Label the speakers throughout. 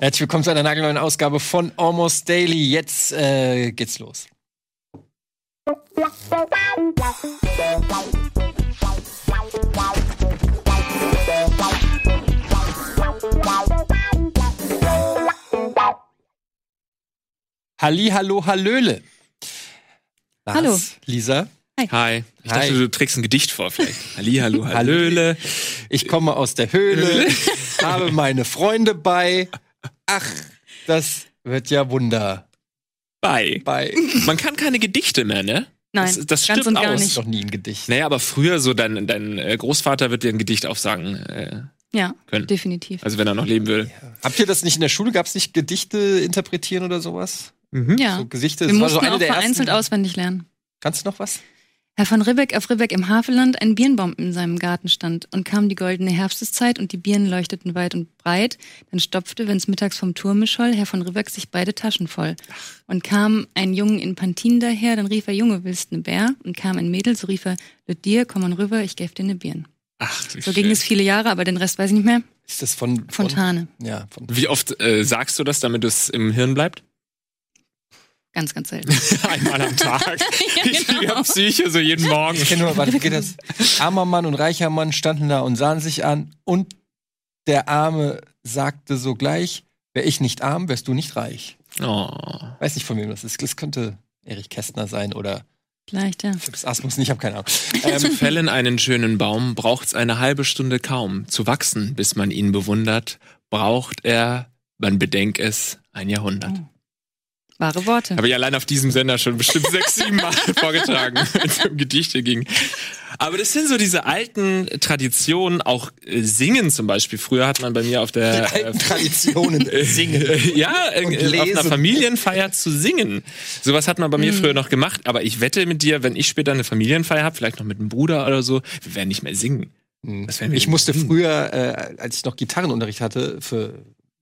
Speaker 1: Herzlich willkommen zu einer nagelneuen Ausgabe von Almost Daily. Jetzt äh, geht's los. Halli, hallo, hallöle. Lars,
Speaker 2: Hallo.
Speaker 1: Lisa.
Speaker 3: Hi. Ich
Speaker 1: Hi.
Speaker 3: dachte, du trägst ein Gedicht vor vielleicht. Halli, hallo, hallöle.
Speaker 1: Ich komme aus der Höhle, habe meine Freunde bei. Ach, das wird ja Wunder.
Speaker 3: Bei.
Speaker 1: Bei.
Speaker 3: Man kann keine Gedichte mehr, ne?
Speaker 2: Nein,
Speaker 3: das, das
Speaker 2: und gar
Speaker 3: aus.
Speaker 2: nicht.
Speaker 1: Noch nie ein Gedicht.
Speaker 3: Naja, aber früher so dein, dein äh, Großvater wird dir ein Gedicht aufsagen äh,
Speaker 2: Ja,
Speaker 3: können.
Speaker 2: definitiv.
Speaker 3: Also wenn er noch leben will.
Speaker 1: Habt ihr das nicht in der Schule? Gab es nicht Gedichte interpretieren oder sowas?
Speaker 2: Ja.
Speaker 1: So Gesichte.
Speaker 2: Wir
Speaker 1: das war
Speaker 2: mussten
Speaker 1: so eine
Speaker 2: auch
Speaker 1: der
Speaker 2: vereinzelt
Speaker 1: ersten.
Speaker 2: auswendig lernen.
Speaker 1: Kannst du noch was?
Speaker 2: Herr von Ribbeck auf Ribbeck im Havelland ein Birnbaum in seinem Garten stand und kam die goldene Herbsteszeit und die Birnen leuchteten weit und breit. Dann stopfte, wenn's mittags vom Turme scholl, Herr von Ribbeck sich beide Taschen voll. Und kam ein Jungen in Pantin daher, dann rief er, Junge, willst ne Bär? Und kam ein Mädel, so rief er, Lüt dir, komm mal rüber, ich gäf dir ne Birn.
Speaker 3: Ach,
Speaker 2: So
Speaker 3: schön.
Speaker 2: ging es viele Jahre, aber den Rest weiß ich nicht mehr.
Speaker 1: Ist das von, von
Speaker 2: Fontane.
Speaker 1: Ja, von
Speaker 3: Wie oft äh, sagst du das, damit es im Hirn bleibt?
Speaker 2: Ganz, ganz selten.
Speaker 3: Einmal am Tag. Ich
Speaker 2: genau.
Speaker 3: kriege Psyche so jeden Morgen.
Speaker 1: Ich kenne nur, warte, wie geht das? Armer Mann und reicher Mann standen da und sahen sich an und der Arme sagte sogleich, wär ich nicht arm, wärst du nicht reich.
Speaker 3: Oh.
Speaker 1: Weiß nicht, von wem das ist. Das könnte Erich Kästner sein oder
Speaker 2: Vielleicht, ja.
Speaker 1: Phipps Asmus, ich habe keine Ahnung.
Speaker 3: Zu
Speaker 1: Ähm,
Speaker 3: fällen einen schönen Baum braucht's eine halbe Stunde kaum. Zu wachsen, bis man ihn bewundert, braucht er, man bedenk es, ein Jahrhundert.
Speaker 2: Wahre Worte.
Speaker 3: Habe ich allein auf diesem Sender schon bestimmt sechs, sieben Mal vorgetragen, wenn es um Gedichte ging. Aber das sind so diese alten Traditionen, auch äh, Singen zum Beispiel. Früher hat man bei mir auf der
Speaker 1: die alten Traditionen singen.
Speaker 3: äh, ja, äh,
Speaker 1: Und
Speaker 3: auf einer. Familienfeier zu singen. Sowas hat man bei mir
Speaker 2: Mhm.
Speaker 3: früher noch gemacht. Aber ich wette mit dir, wenn ich später eine Familienfeier habe, vielleicht noch mit einem Bruder oder so, wir werden nicht mehr singen. Wir
Speaker 1: Ich musste
Speaker 3: singen?
Speaker 1: früher, äh, als ich noch Gitarrenunterricht hatte, für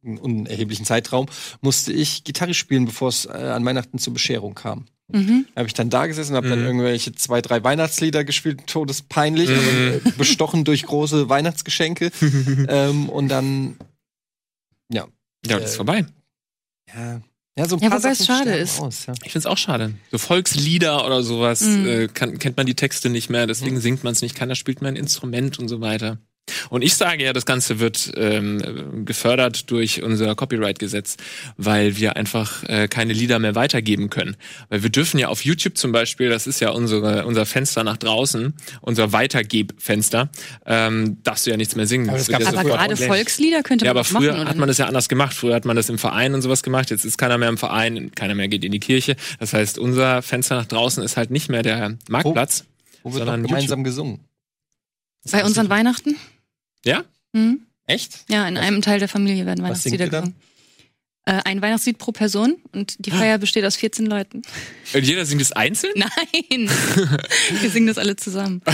Speaker 1: einen unerheblichen Zeitraum, musste ich Gitarre spielen, bevor es äh, an Weihnachten zur Bescherung kam.
Speaker 2: Mhm.
Speaker 1: Da habe ich dann da gesessen und habe dann
Speaker 3: Mhm.
Speaker 1: irgendwelche zwei, drei Weihnachtslieder gespielt, todespeinlich, aber, äh, bestochen durch große Weihnachtsgeschenke. ähm, und dann, ja.
Speaker 3: Ja, das ist
Speaker 1: äh,
Speaker 3: vorbei.
Speaker 1: Ja, ja so ein
Speaker 2: Ja,
Speaker 1: paar
Speaker 2: wobei es
Speaker 1: Sachen
Speaker 2: schade ist.
Speaker 1: Aus, ja.
Speaker 3: Ich find's auch schade. So Volkslieder oder sowas
Speaker 2: Mhm.
Speaker 3: äh, kann, kennt man die Texte nicht mehr, deswegen singt man es nicht, keiner spielt mehr ein Instrument und so weiter. Und ich sage ja, das Ganze wird ähm, gefördert durch unser Copyright-Gesetz, weil wir einfach äh, keine Lieder mehr weitergeben können. Weil wir dürfen ja auf YouTube zum Beispiel, das ist ja unsere, unser Fenster nach draußen, unser Weitergebfenster, ähm, darfst du ja nichts mehr singen.
Speaker 1: Aber das
Speaker 3: ja
Speaker 2: Aber
Speaker 1: früher
Speaker 2: gerade. Volkslieder könnte
Speaker 3: ja,
Speaker 2: man
Speaker 3: aber
Speaker 2: doch
Speaker 3: früher
Speaker 2: machen, oder
Speaker 3: hat man das ja anders gemacht. Früher hat man das im Verein und sowas gemacht. Jetzt ist keiner mehr im Verein, keiner mehr geht in die Kirche. Das heißt, unser Fenster nach draußen ist halt nicht mehr der Marktplatz.
Speaker 1: Wo wird
Speaker 3: Sondern
Speaker 1: gemeinsam gesungen.
Speaker 2: Bei unseren Weihnachten?
Speaker 3: Ja?
Speaker 2: Mhm.
Speaker 1: Echt?
Speaker 2: Ja, in einem Teil der Familie werden
Speaker 1: Was
Speaker 2: Weihnachtslieder gesungen. Äh, ein Weihnachtslied pro Person und die Feier besteht aus 14 Leuten.
Speaker 3: Und jeder singt es einzeln?
Speaker 2: Nein! Wir singen das alle zusammen.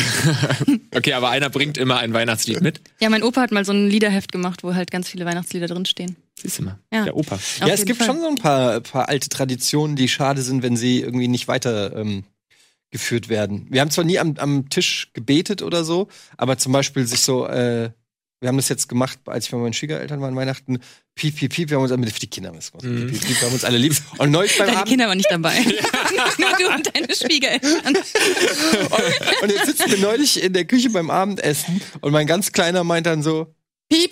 Speaker 3: Okay, aber einer bringt immer ein Weihnachtslied mit.
Speaker 2: Ja, mein Opa hat mal so ein Liederheft gemacht, wo halt ganz viele Weihnachtslieder drinstehen.
Speaker 3: Siehst du mal.
Speaker 2: Ja.
Speaker 3: Der Opa.
Speaker 2: Auf
Speaker 1: ja, es gibt
Speaker 2: Fall.
Speaker 1: schon so ein paar, paar alte Traditionen, die schade sind, wenn sie irgendwie nicht weiter ähm, geführt werden. Wir haben zwar nie am, am Tisch gebetet oder so, aber zum Beispiel sich so, äh, wir haben das jetzt gemacht, als ich bei meinen Schwiegereltern war an Weihnachten, piep, piep, piep, wir haben uns mit für die Kinder haben wir das gemacht.
Speaker 3: Mhm.
Speaker 1: Piep, piep, piep, wir haben uns alle lieb. Und neulich beim
Speaker 2: Deine
Speaker 1: Abend,
Speaker 2: Kinder waren nicht dabei. Nur du und deine Schwiegereltern.
Speaker 1: und jetzt sitzen wir neulich in der Küche beim Abendessen und mein ganz Kleiner meint dann so, piep,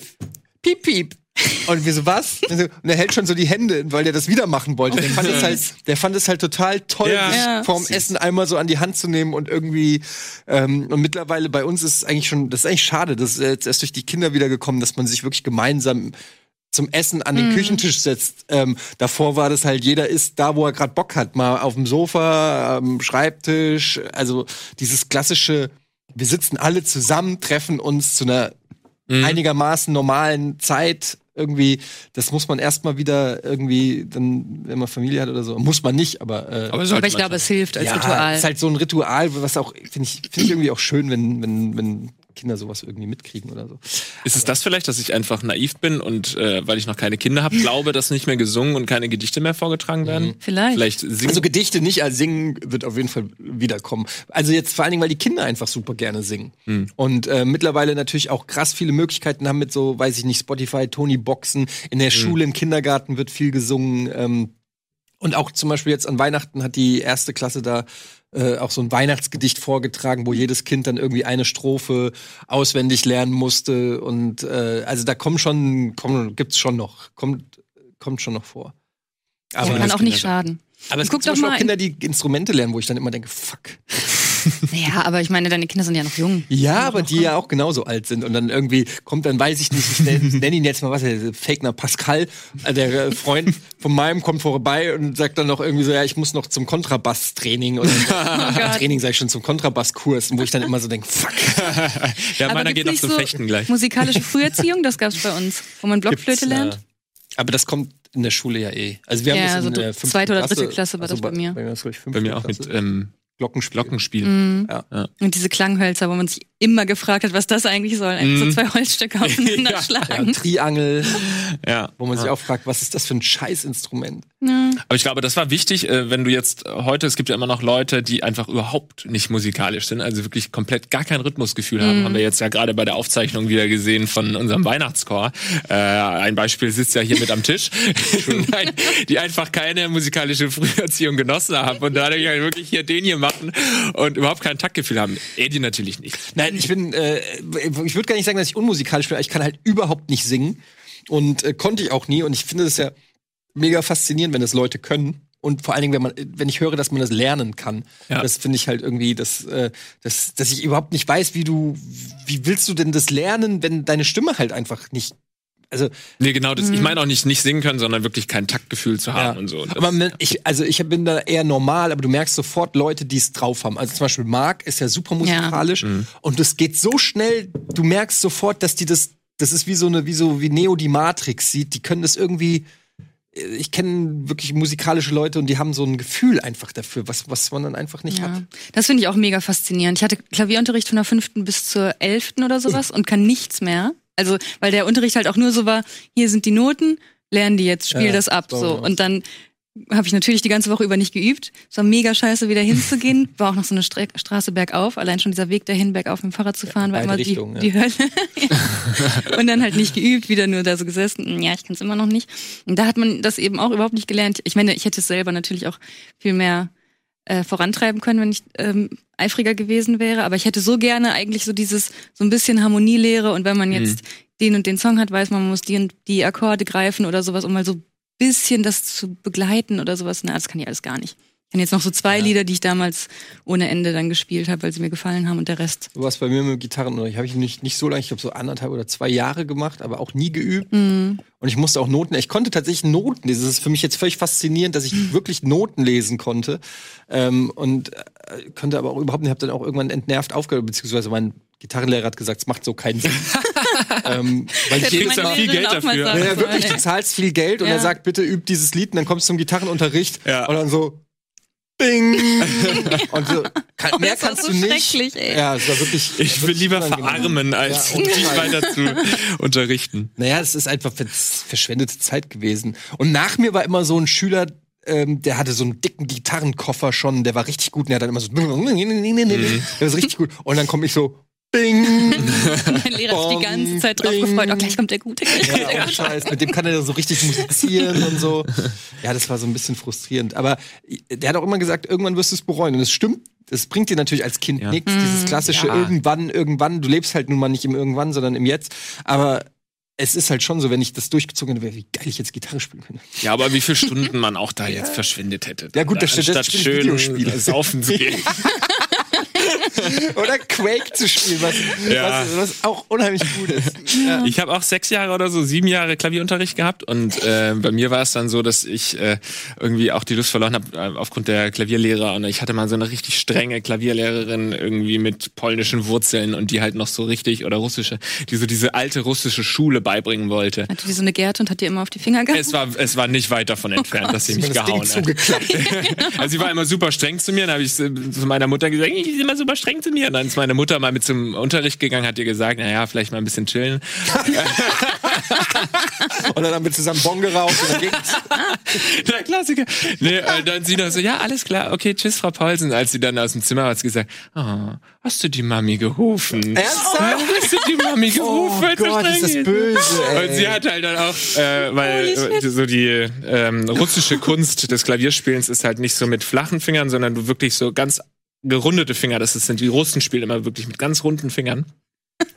Speaker 1: piep, piep. Und wir so, was? Und er hält schon so die Hände, weil der das wieder machen wollte. Der fand es halt, der fand es halt total toll,
Speaker 3: Ja.
Speaker 1: sich
Speaker 2: Ja.
Speaker 1: vorm Essen einmal so an die Hand zu nehmen und irgendwie, ähm, und mittlerweile bei uns ist es eigentlich schon, das ist eigentlich schade, das ist jetzt erst durch die Kinder wieder gekommen, dass man sich wirklich gemeinsam zum Essen an den Küchentisch setzt. Ähm, davor war das halt, jeder isst da, wo er gerade Bock hat, mal auf dem Sofa, am Schreibtisch, also dieses klassische, wir sitzen alle zusammen, treffen uns zu einer
Speaker 3: Mhm.
Speaker 1: einigermaßen normalen Zeit irgendwie, das muss man erstmal wieder irgendwie, dann, wenn man Familie hat oder so, muss man nicht, aber, äh,
Speaker 3: Aber,
Speaker 2: Aber ich
Speaker 3: man
Speaker 2: glaube, es hilft als
Speaker 1: ja,
Speaker 2: Ritual.
Speaker 1: ist halt so ein Ritual, was auch, finde ich, finde ich irgendwie auch schön, wenn, wenn, wenn Kinder sowas irgendwie mitkriegen oder so.
Speaker 3: Ist es das vielleicht, dass ich einfach naiv bin und äh, weil ich noch keine Kinder habe, glaube, dass nicht mehr gesungen und keine Gedichte mehr vorgetragen werden?
Speaker 2: Vielleicht.
Speaker 3: Vielleicht singen.
Speaker 1: Also Gedichte nicht als singen wird auf jeden Fall wiederkommen. Also jetzt vor allen Dingen, weil die Kinder einfach super gerne singen. Und äh, mittlerweile natürlich auch krass viele Möglichkeiten haben mit so, weiß ich nicht, Spotify, Tony Boxen. In der Schule, im Kindergarten wird viel gesungen. Ähm, und auch zum Beispiel jetzt an Weihnachten hat die erste Klasse da äh, auch so ein Weihnachtsgedicht vorgetragen, wo jedes Kind dann irgendwie eine Strophe auswendig lernen musste. Und äh, also da kommen schon, kommen, gibt's schon noch, kommt, kommt schon noch vor.
Speaker 2: ja,
Speaker 1: Aber,
Speaker 2: kann auch nicht
Speaker 3: Kinder-
Speaker 2: schaden.
Speaker 1: aber es
Speaker 2: Guck
Speaker 1: gibt zum Beispiel auch Kinder, die Instrumente lernen, wo ich dann immer denke, fuck.
Speaker 2: Ja, aber ich meine, deine Kinder sind ja noch jung.
Speaker 1: Ja, aber die ja auch genauso alt sind und dann irgendwie kommt dann, weiß ich nicht, ich nenne nenn ihn jetzt mal was, der Fakener Pascal, äh, der äh, Freund von meinem kommt vorbei und sagt dann noch irgendwie so, ja, ich muss noch zum Kontrabass-Training oder
Speaker 2: Gott.
Speaker 1: Training sage ich schon zum Kontrabasskurs, wo ich dann immer so denke, fuck.
Speaker 3: ja,
Speaker 2: Aber
Speaker 3: meiner geht noch
Speaker 2: nicht
Speaker 3: zum
Speaker 2: so
Speaker 3: Fechten gleich.
Speaker 2: Musikalische Früherziehung, das gab's bei uns, wo man Blockflöte
Speaker 1: Gibt's,
Speaker 2: lernt.
Speaker 1: äh, Aber das kommt in der Schule ja eh. Also wir haben
Speaker 2: Ja,
Speaker 1: das in
Speaker 2: also
Speaker 1: der
Speaker 2: zweite oder dritte
Speaker 1: Klasse,
Speaker 2: war das bei mir.
Speaker 1: Bei mir, ist, glaub ich,
Speaker 3: Bei mir auch mit
Speaker 1: Klasse.
Speaker 3: ähm,
Speaker 1: Glockenspiel.
Speaker 3: Glockenspiel.
Speaker 2: Mhm.
Speaker 1: Ja.
Speaker 2: Und diese Klanghölzer, wo man sich immer gefragt hat, was das eigentlich soll. Eigentlich
Speaker 3: Mhm.
Speaker 2: so zwei Holzstöcke aufeinander
Speaker 3: Ja,
Speaker 1: Ja,
Speaker 2: schlagen.
Speaker 1: Triangel,
Speaker 3: Ja.
Speaker 1: wo man sich auch fragt, was ist das für ein Scheißinstrument?
Speaker 2: Ja.
Speaker 3: Aber ich glaube, das war wichtig, äh, wenn du jetzt heute, es gibt ja immer noch Leute, die einfach überhaupt nicht musikalisch sind, also wirklich komplett gar kein Rhythmusgefühl haben. Haben wir jetzt ja gerade bei der Aufzeichnung wieder gesehen von unserem Weihnachtschor. Äh, ein Beispiel sitzt ja hier mit am Tisch, Nein, die einfach keine musikalische Früherziehung genossen haben und dadurch halt wirklich hier den hier machen und überhaupt kein Taktgefühl haben. Eddie natürlich nicht.
Speaker 1: Nein, ich bin, äh, ich würde gar nicht sagen, dass ich unmusikalisch bin, aber ich kann halt überhaupt nicht singen und äh, konnte ich auch nie und ich finde das ja mega faszinierend, wenn das Leute können und vor allen Dingen, wenn man, wenn ich höre, dass man das lernen kann,
Speaker 3: Ja.
Speaker 1: das finde ich halt irgendwie, dass, äh, dass, dass ich überhaupt nicht weiß, wie du, wie willst du denn das lernen, wenn deine Stimme halt einfach nicht, also
Speaker 3: Nee, genau, das, ich meine auch nicht nicht singen können, sondern wirklich kein Taktgefühl zu haben und so. Das-
Speaker 1: aber man- ich, also ich bin da eher normal, aber du merkst sofort Leute, die es drauf haben. Also zum Beispiel Marc ist ja super musikalisch und das geht so schnell, du merkst sofort, dass die das, das ist wie so eine, wie so wie Neo die Matrix sieht. Die können das irgendwie. Ich kenne wirklich musikalische Leute und die haben so ein Gefühl einfach dafür, was, was man dann einfach nicht
Speaker 2: Ja,
Speaker 1: hat.
Speaker 2: das finde ich auch mega faszinierend. Ich hatte Klavierunterricht von der fünften bis zur elften oder sowas und kann nichts mehr. Also, weil der Unterricht halt auch nur so war, hier sind die Noten, lernen die jetzt, spiel
Speaker 1: Ja,
Speaker 2: das ab,
Speaker 1: so, ja.
Speaker 2: Und dann habe ich natürlich die ganze Woche über nicht geübt. Es war mega scheiße, wieder hinzugehen. War auch noch so eine Stre Straße bergauf. Allein schon dieser Weg dahin, bergauf mit dem Fahrrad zu fahren, war
Speaker 1: beide
Speaker 2: immer die,
Speaker 1: ja.
Speaker 2: die Hölle. Ja. und dann halt nicht geübt, wieder nur da so gesessen. Ja, ich kann es immer noch nicht. Und da hat man das eben auch überhaupt nicht gelernt. Ich meine, ich hätte es selber natürlich auch viel mehr äh, vorantreiben können, wenn ich ähm, eifriger gewesen wäre. Aber ich hätte so gerne eigentlich so dieses, so ein bisschen Harmonielehre und wenn man jetzt den und den Song hat, weiß man, man muss die und die Akkorde greifen oder sowas, um mal so ein bisschen das zu begleiten oder sowas. Na, das kann ich alles gar nicht. Ich kenne jetzt noch so zwei Lieder, die ich damals ohne Ende dann gespielt habe, weil sie mir gefallen haben und der Rest.
Speaker 1: Du warst bei mir mit dem Gitarrenunterricht, habe ich nicht, nicht so lange, ich glaube so anderthalb oder zwei Jahre gemacht, aber auch nie geübt.
Speaker 2: Mhm.
Speaker 1: Und ich musste auch Noten, ich konnte tatsächlich Noten lesen. Das ist für mich jetzt völlig faszinierend, dass ich wirklich Noten lesen konnte. Ähm, und äh, konnte aber auch überhaupt nicht, habe dann auch irgendwann entnervt aufgehört, beziehungsweise mein Gitarrenlehrer hat gesagt, es macht so keinen Sinn. ähm, weil ich
Speaker 3: kriegst auch viel Geld dafür.
Speaker 2: sagen
Speaker 1: ja, ja, wirklich, du zahlst viel Geld und
Speaker 2: Ja.
Speaker 1: er sagt, bitte üb dieses Lied und dann kommst du zum Gitarrenunterricht
Speaker 3: Ja.
Speaker 1: und dann so Bing! und so, kann, mehr
Speaker 2: das war
Speaker 1: kannst
Speaker 2: so
Speaker 1: du nicht.
Speaker 2: schrecklich, ey.
Speaker 1: Ja, es war wirklich.
Speaker 3: Ich will lieber verarmen, als
Speaker 1: Ja,
Speaker 3: dich weiter zu unterrichten.
Speaker 1: Naja, es ist einfach ver- verschwendete Zeit gewesen. Und nach mir war immer so ein Schüler, ähm, der hatte so einen dicken Gitarrenkoffer schon, der war richtig gut und der hat dann immer so, der war so richtig gut. Und dann komme ich so, Bing!
Speaker 2: Mein Lehrer hat sich die ganze Zeit drauf
Speaker 1: Bing.
Speaker 2: gefreut. Oh, gleich kommt der Gute. Der
Speaker 1: Ja, oh,
Speaker 2: Gute.
Speaker 1: Scheiß, mit dem kann er so richtig musizieren und so. Ja, das war so ein bisschen frustrierend. Aber der hat auch immer gesagt, irgendwann wirst du es bereuen. Und es stimmt, es bringt dir natürlich als Kind
Speaker 3: Ja.
Speaker 1: nichts. Dieses klassische
Speaker 3: Ja.
Speaker 1: irgendwann, irgendwann. Du lebst halt nun mal nicht im Irgendwann, sondern im Jetzt. Aber es ist halt schon so, wenn ich das durchgezogen hätte, wäre, wie geil ich jetzt Gitarre spielen könnte.
Speaker 3: Ja, aber wie viele Stunden man auch da jetzt verschwendet hätte.
Speaker 1: Ja, gut, das das stimmt,
Speaker 3: schön
Speaker 1: Videospiele.
Speaker 3: saufen zu gehen.
Speaker 1: Oder Quake zu spielen, was,
Speaker 3: Ja.
Speaker 1: was, was auch unheimlich gut ist. Ja.
Speaker 3: Ich habe auch sechs Jahre oder so, sieben Jahre Klavierunterricht gehabt und äh, bei mir war es dann so, dass ich äh, irgendwie auch die Lust verloren habe äh, aufgrund der Klavierlehrer und ich hatte mal so eine richtig strenge Klavierlehrerin irgendwie mit polnischen Wurzeln und die halt noch so richtig oder russische, die so diese alte russische Schule beibringen wollte.
Speaker 2: Hatte die so eine Gerte und hat dir immer auf die Finger gehauen?
Speaker 3: Es war, es war nicht weit davon entfernt, dass sie mich
Speaker 1: das Ding
Speaker 3: gehauen hat.
Speaker 1: zugeklappt.
Speaker 3: Also sie war immer super streng zu mir, dann habe ich zu meiner Mutter gesagt, ich bin immer super streng zu mir. Und dann ist meine Mutter mal mit zum Unterricht gegangen, hat ihr gesagt, naja, vielleicht mal ein bisschen chillen.
Speaker 1: Und dann haben wir zusammen Bon geraucht und dann ging's.
Speaker 3: Der Klassiker. Nee, äh, dann sie noch so, ja, alles klar, okay, tschüss, Frau Paulsen. Als sie dann aus dem Zimmer war, hat sie gesagt, oh, hast du die Mami gerufen?
Speaker 1: Ernsthaft?
Speaker 3: Ja, hast du die Mami
Speaker 1: Oh
Speaker 3: gerufen? so
Speaker 1: Gott, ist das böse, ey.
Speaker 3: Und sie hat halt dann auch, äh, weil äh, so die ähm, russische Kunst des Klavierspielens ist halt nicht so mit flachen Fingern, sondern du wirklich so ganz gerundete Finger. Das sind die Russen spielen immer wirklich mit ganz runden Fingern.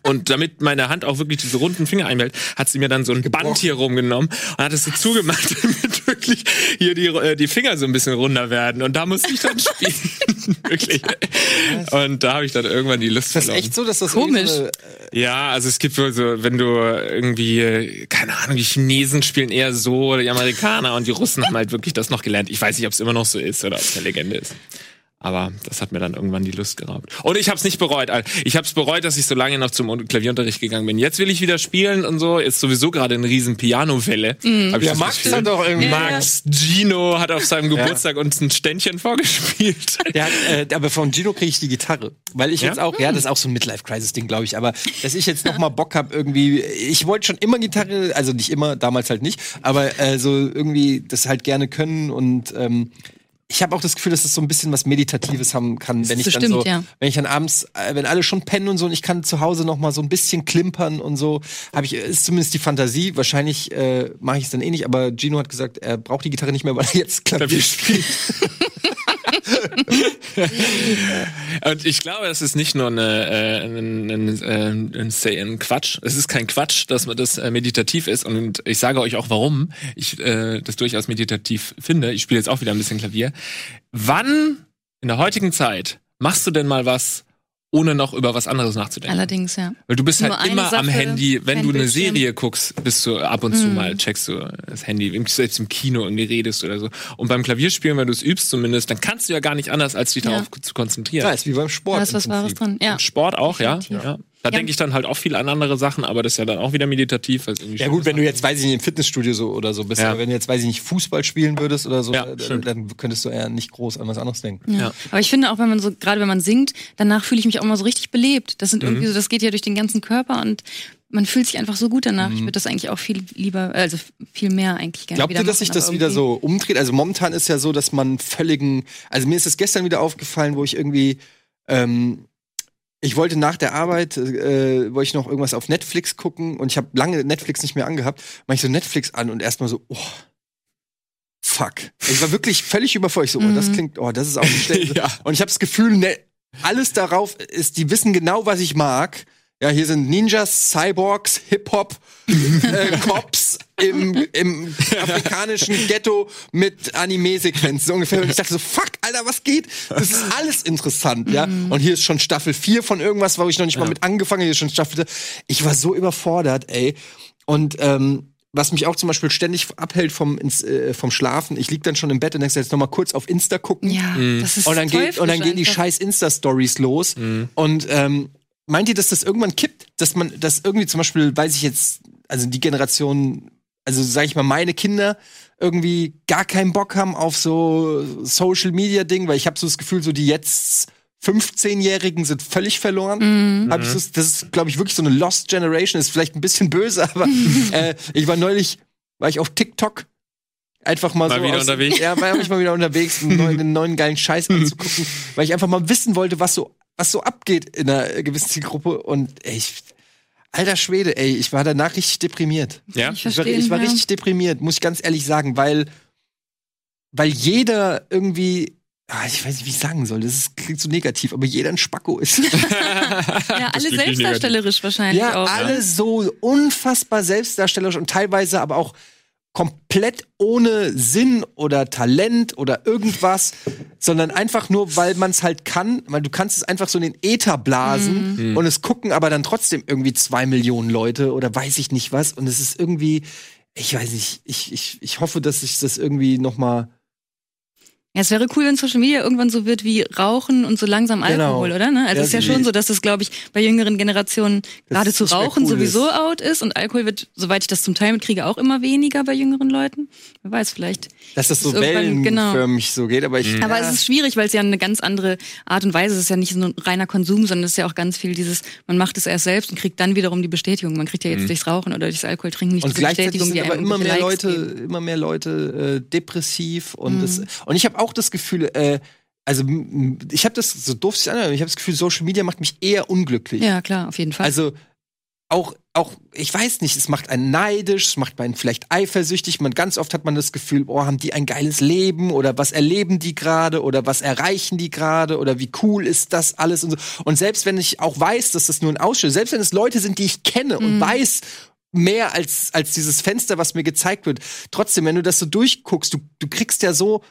Speaker 3: Und damit meine Hand auch wirklich diese runden Finger einhält, hat sie mir dann so ein Band hier rumgenommen und hat es so zugemacht, damit wirklich hier die, äh, die Finger so ein bisschen runder werden. Und da musste ich dann spielen. wirklich. Und da habe ich dann irgendwann die Lust
Speaker 1: Ist das
Speaker 3: verloren.
Speaker 1: echt so, dass das
Speaker 2: Komisch.
Speaker 1: irgendwie so
Speaker 3: Ja, also es gibt wohl so, wenn du irgendwie, äh, keine Ahnung, die Chinesen spielen eher so, oder die Amerikaner und die Russen haben halt wirklich das noch gelernt. Ich weiß nicht, ob es immer noch so ist oder ob es eine Legende ist. Aber das hat mir dann irgendwann die Lust geraubt. Und ich habe es nicht bereut. Alter. Ich habe es bereut, dass ich so lange noch zum Klavierunterricht gegangen bin. Jetzt will ich wieder spielen und so. Ist sowieso gerade eine riesen Piano-Welle. Hab ich
Speaker 1: Ja,
Speaker 3: das
Speaker 1: Max
Speaker 3: Gefühl.
Speaker 1: hat doch irgendwie.
Speaker 3: Max Gino hat auf seinem Geburtstag uns ein Ständchen vorgespielt.
Speaker 1: Der hat, äh, aber von Gino kriege ich die Gitarre. Weil ich
Speaker 3: Ja?
Speaker 1: jetzt auch, ja, das ist auch so ein Midlife-Crisis-Ding, glaube ich. Aber dass ich jetzt noch mal Bock habe, irgendwie, ich wollte schon immer Gitarre, also nicht immer, damals halt nicht, aber äh, so irgendwie das halt gerne können und ähm, ich habe auch das Gefühl, dass das so ein bisschen was Meditatives haben kann, wenn ich dann
Speaker 2: stimmt,
Speaker 1: so,
Speaker 2: ja.
Speaker 1: wenn ich dann abends, äh, wenn alle schon pennen und so, und ich kann zu Hause noch mal so ein bisschen klimpern und so, habe ich ist zumindest die Fantasie. Wahrscheinlich äh, mache ich es dann eh nicht, aber Gino hat gesagt, er braucht die Gitarre nicht mehr, weil er jetzt Klavier spielt.
Speaker 3: Und ich glaube, das ist nicht nur eine, äh, ein, ein, ein, ein, ein Quatsch. Es ist kein Quatsch, dass man das äh, meditativ ist. Und ich sage euch auch, warum ich äh, das durchaus meditativ finde. Ich spiele jetzt auch wieder ein bisschen Klavier. Wann in der heutigen Zeit machst du denn mal was, ohne noch über was anderes nachzudenken?
Speaker 2: Allerdings, ja.
Speaker 3: Weil du bist
Speaker 2: Nur
Speaker 3: halt immer am
Speaker 2: Sache,
Speaker 3: Handy, wenn du eine
Speaker 2: Bildschirm.
Speaker 3: Serie guckst, bist du ab und zu mal, checkst du das Handy, selbst im Kino irgendwie redest oder so. Und beim Klavierspielen, wenn du es übst zumindest, dann kannst du ja gar nicht anders, als dich
Speaker 2: Ja.
Speaker 3: darauf zu konzentrieren.
Speaker 1: Ja, ist wie beim Sport.
Speaker 2: Da ist was Wahres dran. Ja.
Speaker 3: Im Sport auch, ja.
Speaker 2: Definitiv.
Speaker 3: ja. Da
Speaker 2: Ja.
Speaker 3: denke ich dann halt auch viel an andere Sachen, aber das ist ja dann auch wieder meditativ.
Speaker 1: Ja gut, wenn du jetzt, weiß ich nicht, im Fitnessstudio so oder so bist,
Speaker 3: Ja.
Speaker 1: aber wenn du jetzt, weiß ich nicht, Fußball spielen würdest oder so,
Speaker 3: Ja,
Speaker 1: dann,
Speaker 3: stimmt.
Speaker 1: dann könntest du eher nicht groß an was anderes denken.
Speaker 2: Ja.
Speaker 3: Ja.
Speaker 2: Aber ich finde auch, wenn man so, gerade wenn man singt, danach fühle ich mich auch immer so richtig belebt. Das sind
Speaker 3: Mhm.
Speaker 2: irgendwie so, das geht ja durch den ganzen Körper und man fühlt sich einfach so gut danach. Ich würde das eigentlich auch viel lieber, also viel mehr eigentlich gerne
Speaker 1: Glaubt ihr, dass sich das wieder so umdreht? Also momentan ist ja so, dass man völligen, also mir ist es gestern wieder aufgefallen, wo ich irgendwie, ähm, ich wollte nach der Arbeit, äh, wollte ich noch irgendwas auf Netflix gucken und ich habe lange Netflix nicht mehr angehabt, mach ich so Netflix an und erstmal so, oh, fuck. Ich war wirklich völlig überfordert. Ich so, oh, das
Speaker 2: Mhm.
Speaker 1: klingt, oh, das ist auch nicht schlecht.
Speaker 3: Ja.
Speaker 1: Und ich habe das Gefühl, ne, alles darauf ist, die wissen genau, was ich mag. Ja, hier sind Ninjas, Cyborgs, Hip-Hop, äh, Cops im, im afrikanischen Ghetto mit Anime-Sequenzen so ungefähr. Und ich dachte so, fuck, Alter, was geht? Das ist alles interessant, ja. Und hier ist schon Staffel 4 von irgendwas, wo ich noch nicht mal mit angefangen habe. Hier ist schon Staffel. Ich war so überfordert, ey. Und ähm, was mich auch zum Beispiel ständig abhält vom, ins, äh, vom Schlafen, ich lieg dann schon im Bett und denke jetzt noch mal kurz auf Insta gucken.
Speaker 2: Ja, das ist
Speaker 1: Und dann, geht, und dann gehen die scheiß Insta-Stories los. Und ähm, meint ihr, dass das irgendwann kippt? Dass man, dass irgendwie zum Beispiel, weiß ich jetzt, also die Generation, also sag ich mal, meine Kinder irgendwie gar keinen Bock haben auf so Social-Media-Ding, weil ich habe so das Gefühl, so die jetzt 15-Jährigen sind völlig verloren. Hab ich so, das ist, glaube ich, wirklich so eine Lost Generation. Ist vielleicht ein bisschen böse, aber äh, ich war neulich, war ich auf TikTok einfach mal,
Speaker 3: Mal
Speaker 1: so
Speaker 3: wieder
Speaker 1: aus,
Speaker 3: unterwegs?
Speaker 1: Ja, war ich mal wieder unterwegs, einen neuen, einen neuen geilen Scheiß anzugucken, weil ich einfach mal wissen wollte, was so, was so abgeht in einer gewissen Zielgruppe. Und ey, ich, alter Schwede, ey, ich war danach richtig deprimiert.
Speaker 3: Ja?
Speaker 2: Ich
Speaker 1: Ich war, ich war
Speaker 2: ja.
Speaker 1: richtig deprimiert, muss ich ganz ehrlich sagen, weil, weil jeder irgendwie, ah, ich weiß nicht, wie ich sagen soll, das ist, klingt so negativ, aber jeder ein Spacko ist.
Speaker 2: Ja, alle selbstdarstellerisch wahrscheinlich
Speaker 1: ja,
Speaker 2: auch.
Speaker 1: alle so unfassbar selbstdarstellerisch und teilweise aber auch komplett ohne Sinn oder Talent oder irgendwas, sondern einfach nur, weil man es halt kann, weil du kannst es einfach so in den Äther blasen und es gucken aber dann trotzdem irgendwie zwei Millionen Leute oder weiß ich nicht was und es ist irgendwie, ich weiß nicht, ich, ich, ich hoffe, dass sich das irgendwie noch mal
Speaker 2: Ja, es wäre cool, wenn Social Media irgendwann so wird wie Rauchen und so langsam
Speaker 1: Genau.
Speaker 2: Alkohol, oder? Ne? Also
Speaker 1: Ja,
Speaker 2: es ist ja
Speaker 1: die-
Speaker 2: schon so, dass es, glaube ich, bei jüngeren Generationen gerade
Speaker 1: es
Speaker 2: zu Rauchen
Speaker 1: cool
Speaker 2: sowieso
Speaker 1: ist.
Speaker 2: out ist und Alkohol wird, soweit ich das zum Teil mitkriege, auch immer weniger bei jüngeren Leuten. Wer weiß, vielleicht.
Speaker 1: Dass das so
Speaker 2: genau.
Speaker 1: wellenförmig so geht, aber ich.
Speaker 2: Aber
Speaker 1: ja.
Speaker 2: es ist schwierig, weil es ja eine ganz andere Art und Weise ist. Es ist ja nicht so ein reiner Konsum, sondern es ist ja auch ganz viel dieses, man macht es erst selbst und kriegt dann wiederum die Bestätigung. Man kriegt ja jetzt durchs Rauchen oder durchs Alkohol trinken nicht
Speaker 1: Und gleichzeitig
Speaker 2: Bestätigung,
Speaker 1: sind
Speaker 2: die
Speaker 1: aber immer mehr
Speaker 2: irgendwelche
Speaker 1: Leute,
Speaker 2: Likes geben.
Speaker 1: immer mehr Leute äh, depressiv und
Speaker 2: Mhm.
Speaker 1: das, und ich habe auch das Gefühl, äh, also ich habe das so doof sich anhört, ich habe das Gefühl, Social Media macht mich eher unglücklich.
Speaker 2: Ja, klar, auf jeden Fall.
Speaker 1: Also auch auch ich weiß nicht, es macht einen neidisch, es macht einen vielleicht eifersüchtig. Man ganz oft hat man das Gefühl, oh, haben die ein geiles Leben oder was erleben die gerade oder was erreichen die gerade oder wie cool ist das alles und so. Und selbst wenn ich auch weiß, dass das nur ein Ausschnitt, ist, selbst wenn es Leute sind, die ich kenne und weiß mehr als als dieses Fenster, was mir gezeigt wird, trotzdem, wenn du das so durchguckst, du du kriegst ja so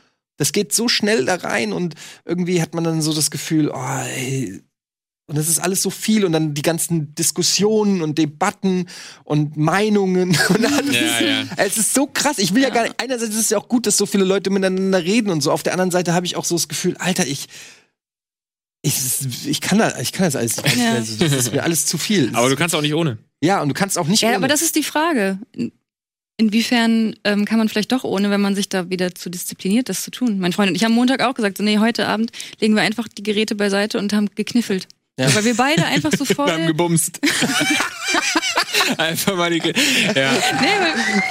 Speaker 1: das geht so schnell da rein und irgendwie hat man dann so das Gefühl, oh, ey, und das ist alles so viel und dann die ganzen Diskussionen und Debatten und Meinungen und alles.
Speaker 3: Ja, ja.
Speaker 1: Es ist so krass. Ich will ja, gar nicht. Einerseits ist es ja auch gut, dass so viele Leute miteinander reden und so. Auf der anderen Seite habe ich auch so das Gefühl, Alter, ich ich, ich kann das, ich kann das alles nicht.
Speaker 2: Ja.
Speaker 1: Also, das ist mir alles zu viel.
Speaker 3: Aber du kannst auch nicht ohne.
Speaker 1: ja, und du kannst auch nicht.
Speaker 2: Ja,
Speaker 1: ohne.
Speaker 2: aber das ist die Frage. In- Inwiefern ähm, kann man vielleicht doch ohne, wenn man sich da wieder zu diszipliniert, das zu tun? Mein Freund und ich haben Montag auch gesagt, so, nee, heute Abend legen wir einfach die Geräte beiseite und haben gekniffelt.
Speaker 1: Ja.
Speaker 2: Weil wir beide einfach so voll.
Speaker 3: Wir haben gebumst. Einfach mal die. Ge ja.
Speaker 2: nee, weil.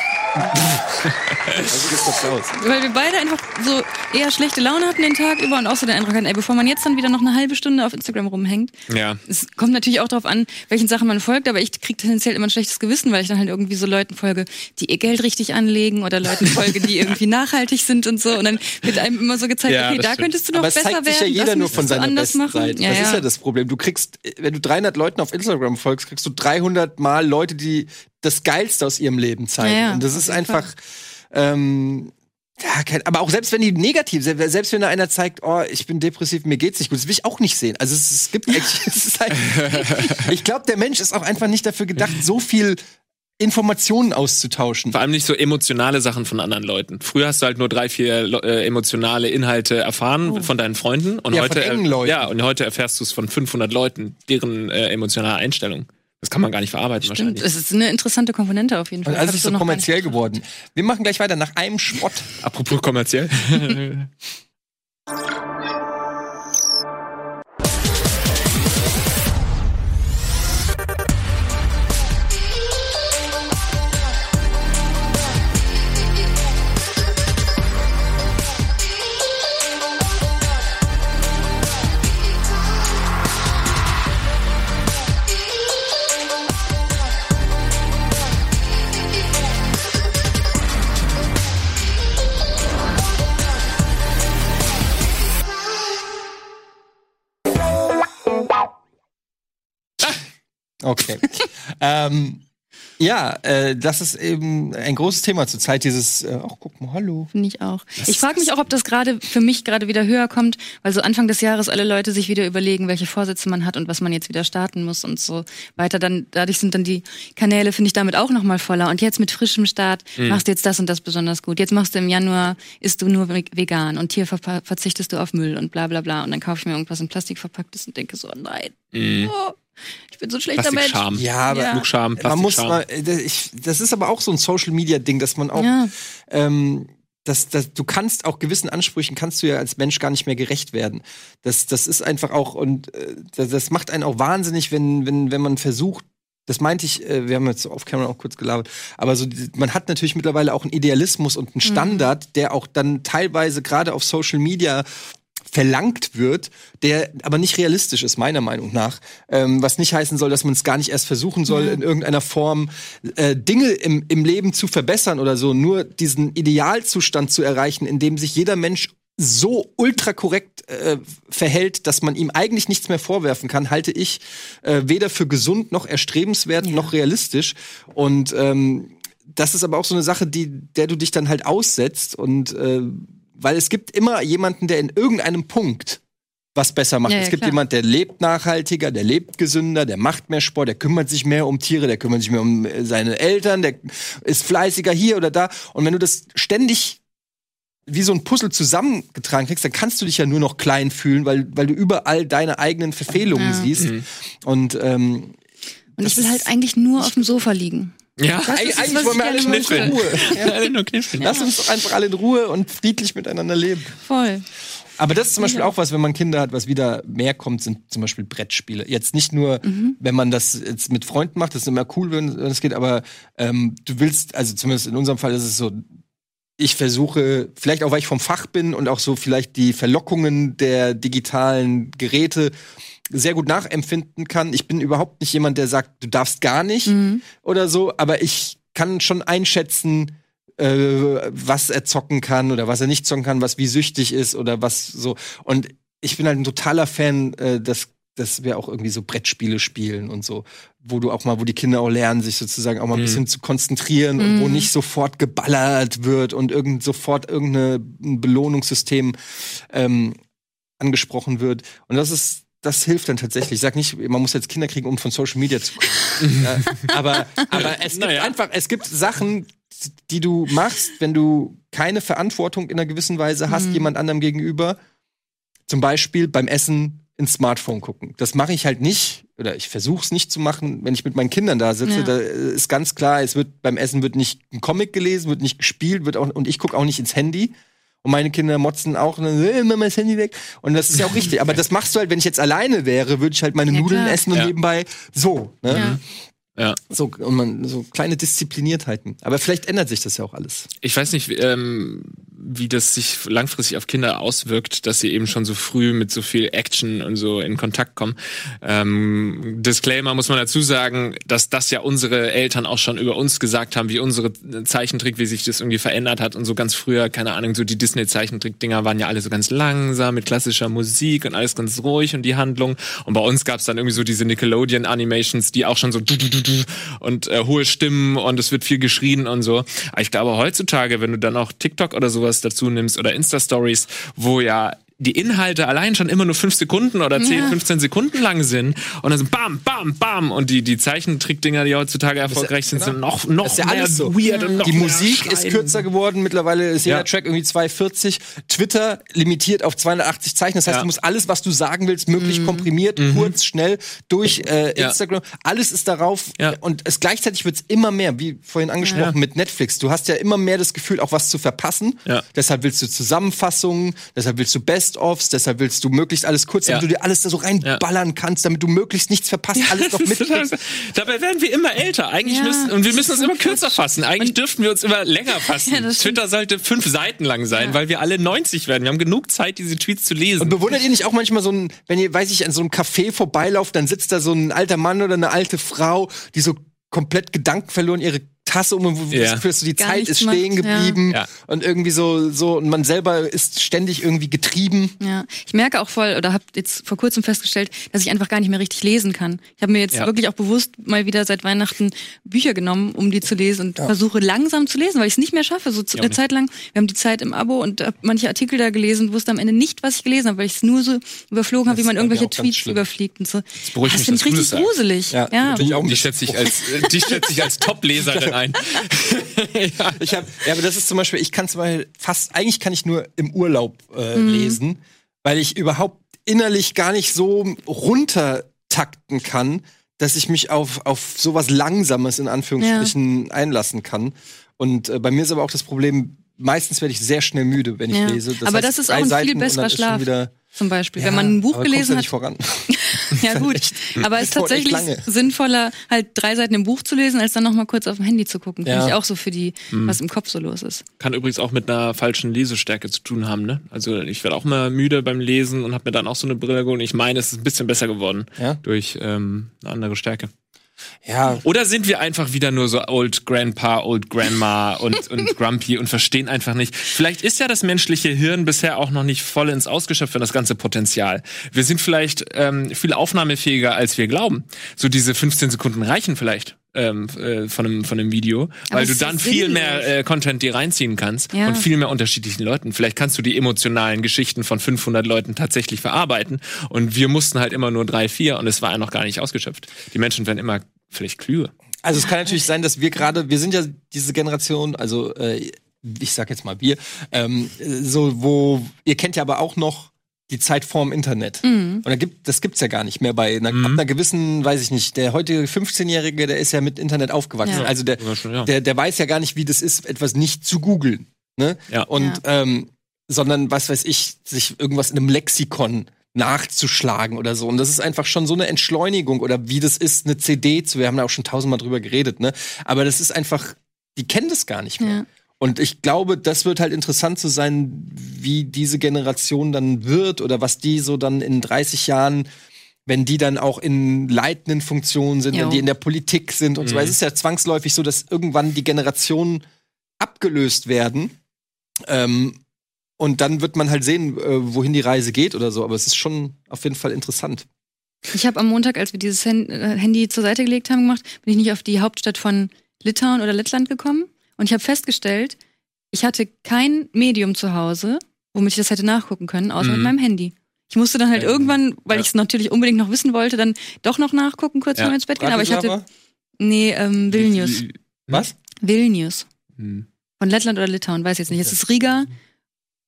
Speaker 2: Weil wir beide einfach so eher schlechte Laune hatten den Tag über und auch so den Eindruck hatten, ey, bevor man jetzt dann wieder noch eine halbe Stunde auf Instagram rumhängt.
Speaker 3: ja.
Speaker 2: Es kommt natürlich auch darauf an, welchen Sachen man folgt, aber ich kriege tendenziell immer ein schlechtes Gewissen, weil ich dann halt irgendwie so Leuten folge, die ihr Geld richtig anlegen oder Leuten folge, die irgendwie nachhaltig sind und so. Und dann wird einem immer so gezeigt,
Speaker 3: Ja,
Speaker 2: okay,
Speaker 3: das
Speaker 2: da
Speaker 3: stimmt.
Speaker 2: könntest du noch
Speaker 1: Aber es
Speaker 2: besser
Speaker 1: zeigt sich
Speaker 2: werden.
Speaker 1: ja jeder
Speaker 2: das
Speaker 1: nur von seiner besten
Speaker 2: machen.
Speaker 1: Seite.
Speaker 2: Ja,
Speaker 1: das ist
Speaker 2: ja.
Speaker 1: ja das Problem. Du kriegst, wenn du 300 Leuten auf Instagram folgst, kriegst du 300 Mal Leute, die das Geilste aus ihrem Leben zeigen.
Speaker 2: Ja, ja,
Speaker 1: Und das ist einfach, ähm, ja, kein, aber auch selbst wenn die negativ sind, selbst wenn da einer zeigt, oh, ich bin depressiv, mir geht's nicht gut, das will ich auch nicht sehen. Also es, es gibt eigentlich, es ist halt, ich glaube, der Mensch ist auch einfach nicht dafür gedacht, so viel Informationen auszutauschen.
Speaker 3: Vor allem nicht so emotionale Sachen von anderen Leuten. Früher hast du halt nur drei, vier äh, emotionale Inhalte erfahren von deinen Freunden. Und
Speaker 1: Oh. Ja,
Speaker 3: heute,
Speaker 1: von engen Leuten.
Speaker 3: ja, und heute erfährst du es von 500 Leuten, deren äh, emotionale Einstellung. Das kann man gar nicht verarbeiten
Speaker 2: Stimmt,
Speaker 3: wahrscheinlich.
Speaker 2: es ist eine interessante Komponente auf jeden Fall.
Speaker 1: Und alles
Speaker 2: Hab
Speaker 1: ist so kommerziell geworden. Wir machen gleich weiter nach einem Schrott.
Speaker 3: Apropos kommerziell.
Speaker 1: Okay. ähm, ja, äh, das ist eben ein großes Thema zurzeit, dieses, äh, ach, guck mal, hallo.
Speaker 2: Finde ich auch. ich frage mich auch, ob das gerade für mich gerade wieder höher kommt, weil so Anfang des Jahres alle Leute sich wieder überlegen, welche Vorsätze man hat und was man jetzt wieder starten muss und so weiter. Dann dadurch sind dann die Kanäle finde ich damit auch noch mal voller. Und jetzt mit frischem Start machst du jetzt das und das besonders gut. Jetzt machst du im Januar isst du nur ve- vegan und hier ver verzichtest du auf Müll und bla bla bla. Und dann kaufe ich mir irgendwas in Plastik verpacktes und denke so, oh nein,
Speaker 3: Mhm.
Speaker 2: oh, ich bin so ein schlechter Mensch.
Speaker 1: Ja, aber
Speaker 2: Ja.
Speaker 3: Flugscham,
Speaker 1: man muss mal, äh, das- das ist aber auch so ein Social Media Ding, dass man auch,
Speaker 2: Ja.
Speaker 1: ähm, dass, dass du kannst auch gewissen Ansprüchen kannst du ja als Mensch gar nicht mehr gerecht werden. Das, das ist einfach auch und äh, das, das macht einen auch wahnsinnig, wenn wenn wenn man versucht das meinte ich, äh, wir haben jetzt auf Camera auch kurz gelabert, aber so, man hat natürlich mittlerweile auch einen Idealismus und einen Standard, der auch dann teilweise gerade auf Social Media verlangt wird, der aber nicht realistisch ist, meiner Meinung nach. Ähm, was nicht heißen soll, dass man es gar nicht erst versuchen soll, in irgendeiner Form äh, Dinge im, im Leben zu verbessern oder so, nur diesen Idealzustand zu erreichen, in dem sich jeder Mensch so ultra korrekt äh, verhält, dass man ihm eigentlich nichts mehr vorwerfen kann, halte ich äh, weder für gesund noch erstrebenswert noch realistisch. Und ähm, das ist aber auch so eine Sache, die, der du dich dann halt aussetzt und äh, weil es gibt immer jemanden, der in irgendeinem Punkt was besser macht.
Speaker 2: Ja, ja,
Speaker 1: es gibt
Speaker 2: klar.
Speaker 1: jemand, der lebt nachhaltiger, der lebt gesünder, der macht mehr Sport, der kümmert sich mehr um Tiere, der kümmert sich mehr um äh, seine Eltern, der ist fleißiger hier oder da. Und wenn du das ständig wie so ein Puzzle zusammengetragen kriegst, dann kannst du dich ja nur noch klein fühlen, weil, weil du überall deine eigenen Verfehlungen
Speaker 2: Ja.
Speaker 1: siehst. Und ähm,
Speaker 2: Und ich will halt eigentlich nur auf dem Sofa liegen.
Speaker 3: Ja,
Speaker 2: Das ist
Speaker 1: Eig-
Speaker 2: es,
Speaker 1: eigentlich wollen wir alle nur in. Ruhe.
Speaker 3: alle nur kniffeln.
Speaker 1: Lass uns doch einfach alle in Ruhe und friedlich miteinander leben.
Speaker 2: Voll.
Speaker 1: Aber das ist zum Beispiel auch was, wenn man Kinder hat, was wieder mehr kommt, sind zum Beispiel Brettspiele. Jetzt nicht nur, wenn man das jetzt mit Freunden macht, das ist immer cool, wenn wenn es geht, aber ähm, du willst, also zumindest in unserem Fall ist es so, ich versuche, vielleicht auch weil ich vom Fach bin und auch so vielleicht die Verlockungen der digitalen Geräte sehr gut nachempfinden kann. Ich bin überhaupt nicht jemand, der sagt, du darfst gar nicht oder so, aber ich kann schon einschätzen, äh, was er zocken kann oder was er nicht zocken kann, was wie süchtig ist oder was so. Und ich bin halt ein totaler Fan, äh, dass, dass wir auch irgendwie so Brettspiele spielen und so, wo du auch mal, wo die Kinder auch lernen, sich sozusagen auch mal ein bisschen zu konzentrieren und wo nicht sofort geballert wird und irgend sofort irgendein Belohnungssystem ähm, angesprochen wird. Und das ist das hilft dann tatsächlich. Ich sag nicht, man muss jetzt Kinder kriegen, um von Social Media zu kommen. ja, aber, aber es gibt
Speaker 3: Naja.
Speaker 1: einfach, es gibt Sachen, die du machst, wenn du keine Verantwortung in einer gewissen Weise hast, jemand anderem gegenüber. Zum Beispiel beim Essen ins Smartphone gucken. Das mache ich halt nicht, oder ich versuche es nicht zu machen, wenn ich mit meinen Kindern da sitze.
Speaker 2: Ja.
Speaker 1: Da ist ganz klar, es wird beim Essen wird nicht ein Comic gelesen, wird nicht gespielt, wird auch, und ich gucke auch nicht ins Handy. Und meine Kinder motzen auch, und dann, äh, Mama, das Handy weg. Und das ist ja auch richtig. Aber das machst du halt, wenn ich jetzt alleine wäre, würde ich halt meine
Speaker 2: Ja,
Speaker 1: Nudeln
Speaker 2: klar.
Speaker 1: essen und
Speaker 3: Ja.
Speaker 1: nebenbei so. Ne?
Speaker 2: Ja.
Speaker 3: Ja.
Speaker 1: So, und man, so kleine Diszipliniertheiten. Aber vielleicht ändert sich das ja auch alles.
Speaker 3: Ich weiß nicht, ähm, wie das sich langfristig auf Kinder auswirkt, dass sie eben schon so früh mit so viel Action und so in Kontakt kommen. Ähm, Disclaimer muss man dazu sagen, dass das ja unsere Eltern auch schon über uns gesagt haben, wie unsere Zeichentrick, wie sich das irgendwie verändert hat und so ganz früher, keine Ahnung, so die Disney-Zeichentrick-Dinger waren ja alle so ganz langsam mit klassischer Musik und alles ganz ruhig und die Handlung. Und bei uns gab's dann irgendwie so diese Nickelodeon-Animations, die auch schon so und äh, hohe Stimmen und es wird viel geschrien und so. Aber ich glaube heutzutage, wenn du dann auch TikTok oder sowas dazu nimmst oder Insta-Stories, wo ja die Inhalte allein schon immer nur fünf Sekunden oder 10, 15 Sekunden lang sind und dann so bam, bam, bam und die, die Zeichentrickdinger, die heutzutage erfolgreich sind, sind noch, noch
Speaker 1: Das ist ja
Speaker 3: mehr
Speaker 1: alles so.
Speaker 3: weird und noch
Speaker 1: Die
Speaker 3: mehr
Speaker 1: Musik ist
Speaker 3: schreien.
Speaker 1: kürzer geworden. Mittlerweile ist jeder
Speaker 3: Ja.
Speaker 1: Track irgendwie 240. Twitter limitiert auf 280 Zeichen. Das heißt,
Speaker 3: Ja.
Speaker 1: du musst alles, was du sagen willst, möglichst komprimiert, kurz, schnell durch äh,
Speaker 3: Ja.
Speaker 1: Instagram. Alles ist darauf.
Speaker 3: Ja.
Speaker 1: Und es gleichzeitig wird es immer mehr, wie vorhin angesprochen
Speaker 3: Ja.
Speaker 1: mit Netflix. Du hast ja immer mehr das Gefühl, auch was zu verpassen.
Speaker 3: Ja.
Speaker 1: Deshalb willst du Zusammenfassungen, deshalb willst du Best-ofs, deshalb willst du möglichst alles kurz, damit
Speaker 3: Ja.
Speaker 1: du dir alles da so reinballern kannst, damit du möglichst nichts verpasst, alles noch mitkriegst.
Speaker 3: Dabei werden wir immer älter. Eigentlich
Speaker 2: Ja,
Speaker 3: müssen, und wir müssen uns
Speaker 2: so
Speaker 3: immer
Speaker 2: krass.
Speaker 3: kürzer fassen. Eigentlich dürften wir uns immer länger fassen.
Speaker 2: Ja.
Speaker 3: Twitter sollte fünf Seiten lang sein, weil wir alle 90 werden. Wir haben genug Zeit, diese Tweets zu lesen.
Speaker 1: Und bewundert ihr nicht auch manchmal so ein, wenn ihr, weiß ich, an so einem Café vorbeilauft, dann sitzt da so ein alter Mann oder eine alte Frau, die so komplett Gedanken verloren ihre Tasse um, wo du
Speaker 3: Ja.
Speaker 1: das Gefühl hast, so die
Speaker 2: Gar
Speaker 1: Zeit ist stehen
Speaker 2: macht,
Speaker 1: geblieben
Speaker 3: Ja.
Speaker 1: und irgendwie so, so, und man selber ist ständig irgendwie getrieben.
Speaker 2: Ja, ich merke auch voll oder habe jetzt vor kurzem festgestellt, dass ich einfach gar nicht mehr richtig lesen kann. Ich habe mir jetzt
Speaker 3: Ja.
Speaker 2: wirklich auch bewusst mal wieder seit Weihnachten Bücher genommen, um die zu lesen und versuche langsam zu lesen, weil ich es nicht mehr schaffe. So eine. Zeit lang, wir haben die Zeit im Abo und hab manche Artikel da gelesen, wusste am Ende nicht, was ich gelesen habe, weil ich es nur so überflogen habe, wie man irgendwelche Tweets
Speaker 1: schlimm.
Speaker 2: überfliegt und so.
Speaker 3: beruhigt
Speaker 2: das
Speaker 3: mich,
Speaker 2: finde ich
Speaker 3: du
Speaker 2: richtig
Speaker 3: das
Speaker 2: gruselig.
Speaker 1: Ja,
Speaker 2: Ja,
Speaker 1: natürlich auch
Speaker 3: die schätze ich als, äh, die schätze ich als Top-Leserin ein. ja.
Speaker 1: Ich habe, ja, aber das ist zum Beispiel, ich kann zum Beispiel fast, eigentlich kann ich nur im Urlaub äh,
Speaker 2: Mhm.
Speaker 1: lesen, weil ich überhaupt innerlich gar nicht so runtertakten kann, dass ich mich auf, auf sowas Langsames in Anführungsstrichen einlassen kann. Und äh, bei mir ist aber auch das Problem, meistens werde ich sehr schnell müde, wenn ich
Speaker 2: Ja.
Speaker 1: lese.
Speaker 2: Aber das ist auch ein viel
Speaker 1: Seiten und
Speaker 2: besserer Schlaf.
Speaker 1: Wieder,
Speaker 2: zum Beispiel.
Speaker 1: Ja,
Speaker 2: Wenn man ein Buch gelesen hat,
Speaker 1: nicht voran.
Speaker 2: Ja, gut. Aber es ist tatsächlich sinnvoller, halt drei Seiten im Buch zu lesen, als dann nochmal kurz auf dem Handy zu gucken. Finde
Speaker 1: Ja.
Speaker 2: ich auch so für die, was im Kopf so los ist.
Speaker 3: Kann übrigens auch mit einer falschen Lesestärke zu tun haben, ne? Also ich werde auch mal müde beim Lesen und habe mir dann auch so eine Brille geholt. und Ich meine, es ist ein bisschen besser geworden
Speaker 1: Ja?
Speaker 3: durch ähm, eine andere Stärke.
Speaker 1: Ja,
Speaker 3: Oder sind wir einfach wieder nur so Old Grandpa, Old Grandma und, und Grumpy und verstehen einfach nicht. Vielleicht ist ja das menschliche Hirn bisher auch noch nicht voll ins Ausgeschöpft für das ganze Potenzial. Wir sind vielleicht ähm, viel aufnahmefähiger, als wir glauben. So diese 15 Sekunden reichen vielleicht. Ähm, äh, von einem von einem Video, weil
Speaker 2: es
Speaker 3: du dann viel mehr äh, Content dir reinziehen kannst
Speaker 2: Ja.
Speaker 3: und viel mehr unterschiedlichen Leuten. Vielleicht kannst du die emotionalen Geschichten von 500 Leuten tatsächlich verarbeiten und wir mussten halt immer nur drei, vier und es war ja noch gar nicht ausgeschöpft. Die Menschen werden immer vielleicht klüger.
Speaker 1: Also es kann natürlich sein, dass wir gerade, wir sind ja diese Generation, also äh, ich sag jetzt mal wir, ähm, so wo ihr kennt ja aber auch noch die Zeit vorm Internet.
Speaker 2: Mhm.
Speaker 1: Und da gibt, das gibt's ja gar nicht mehr bei einer,
Speaker 3: Mhm.
Speaker 1: ab einer gewissen, weiß ich nicht, der heutige 15-Jährige, der ist ja mit Internet aufgewachsen.
Speaker 2: Ja.
Speaker 1: Also der,
Speaker 3: schon, ja.
Speaker 1: der, der weiß ja gar nicht, wie das ist, etwas nicht zu googeln. Ne?
Speaker 3: Ja.
Speaker 1: Und ähm, sondern was weiß ich, sich irgendwas in einem Lexikon nachzuschlagen oder so. Und das ist einfach schon so eine Entschleunigung oder wie das ist, eine CD zu. Wir haben da auch schon tausendmal drüber geredet, ne? Aber das ist einfach, die kennen das gar nicht mehr.
Speaker 2: Ja.
Speaker 1: Und ich glaube, das wird halt interessant zu sein, wie diese Generation dann wird oder was die so dann in 30 Jahren, wenn die dann auch in leitenden Funktionen sind,
Speaker 2: Jo.
Speaker 1: wenn die in der Politik sind und so
Speaker 3: Mhm.
Speaker 1: weiter. Es ist ja zwangsläufig so, dass irgendwann die Generationen abgelöst werden. Ähm, und dann wird man halt sehen, äh, wohin die Reise geht oder so. Aber es ist schon auf jeden Fall interessant.
Speaker 2: Ich habe am Montag, als wir dieses Hen äh, Handy zur Seite gelegt haben gemacht, bin ich nicht auf die Hauptstadt von Litauen oder Lettland gekommen. Und ich habe festgestellt, ich hatte kein Medium zu Hause, womit ich das hätte nachgucken können, außer
Speaker 3: Mhm.
Speaker 2: mit meinem Handy. Ich musste dann halt
Speaker 3: Ja.
Speaker 2: irgendwann, weil
Speaker 3: Ja.
Speaker 2: ich es natürlich unbedingt noch wissen wollte, dann doch noch nachgucken, kurz
Speaker 3: Ja.
Speaker 2: vor ins Bett gehen. Aber ich hatte, nee, ähm, Vilnius.
Speaker 1: Was?
Speaker 2: Vilnius.
Speaker 3: Hm.
Speaker 2: Von Lettland oder Litauen, weiß jetzt nicht. Es ist Riga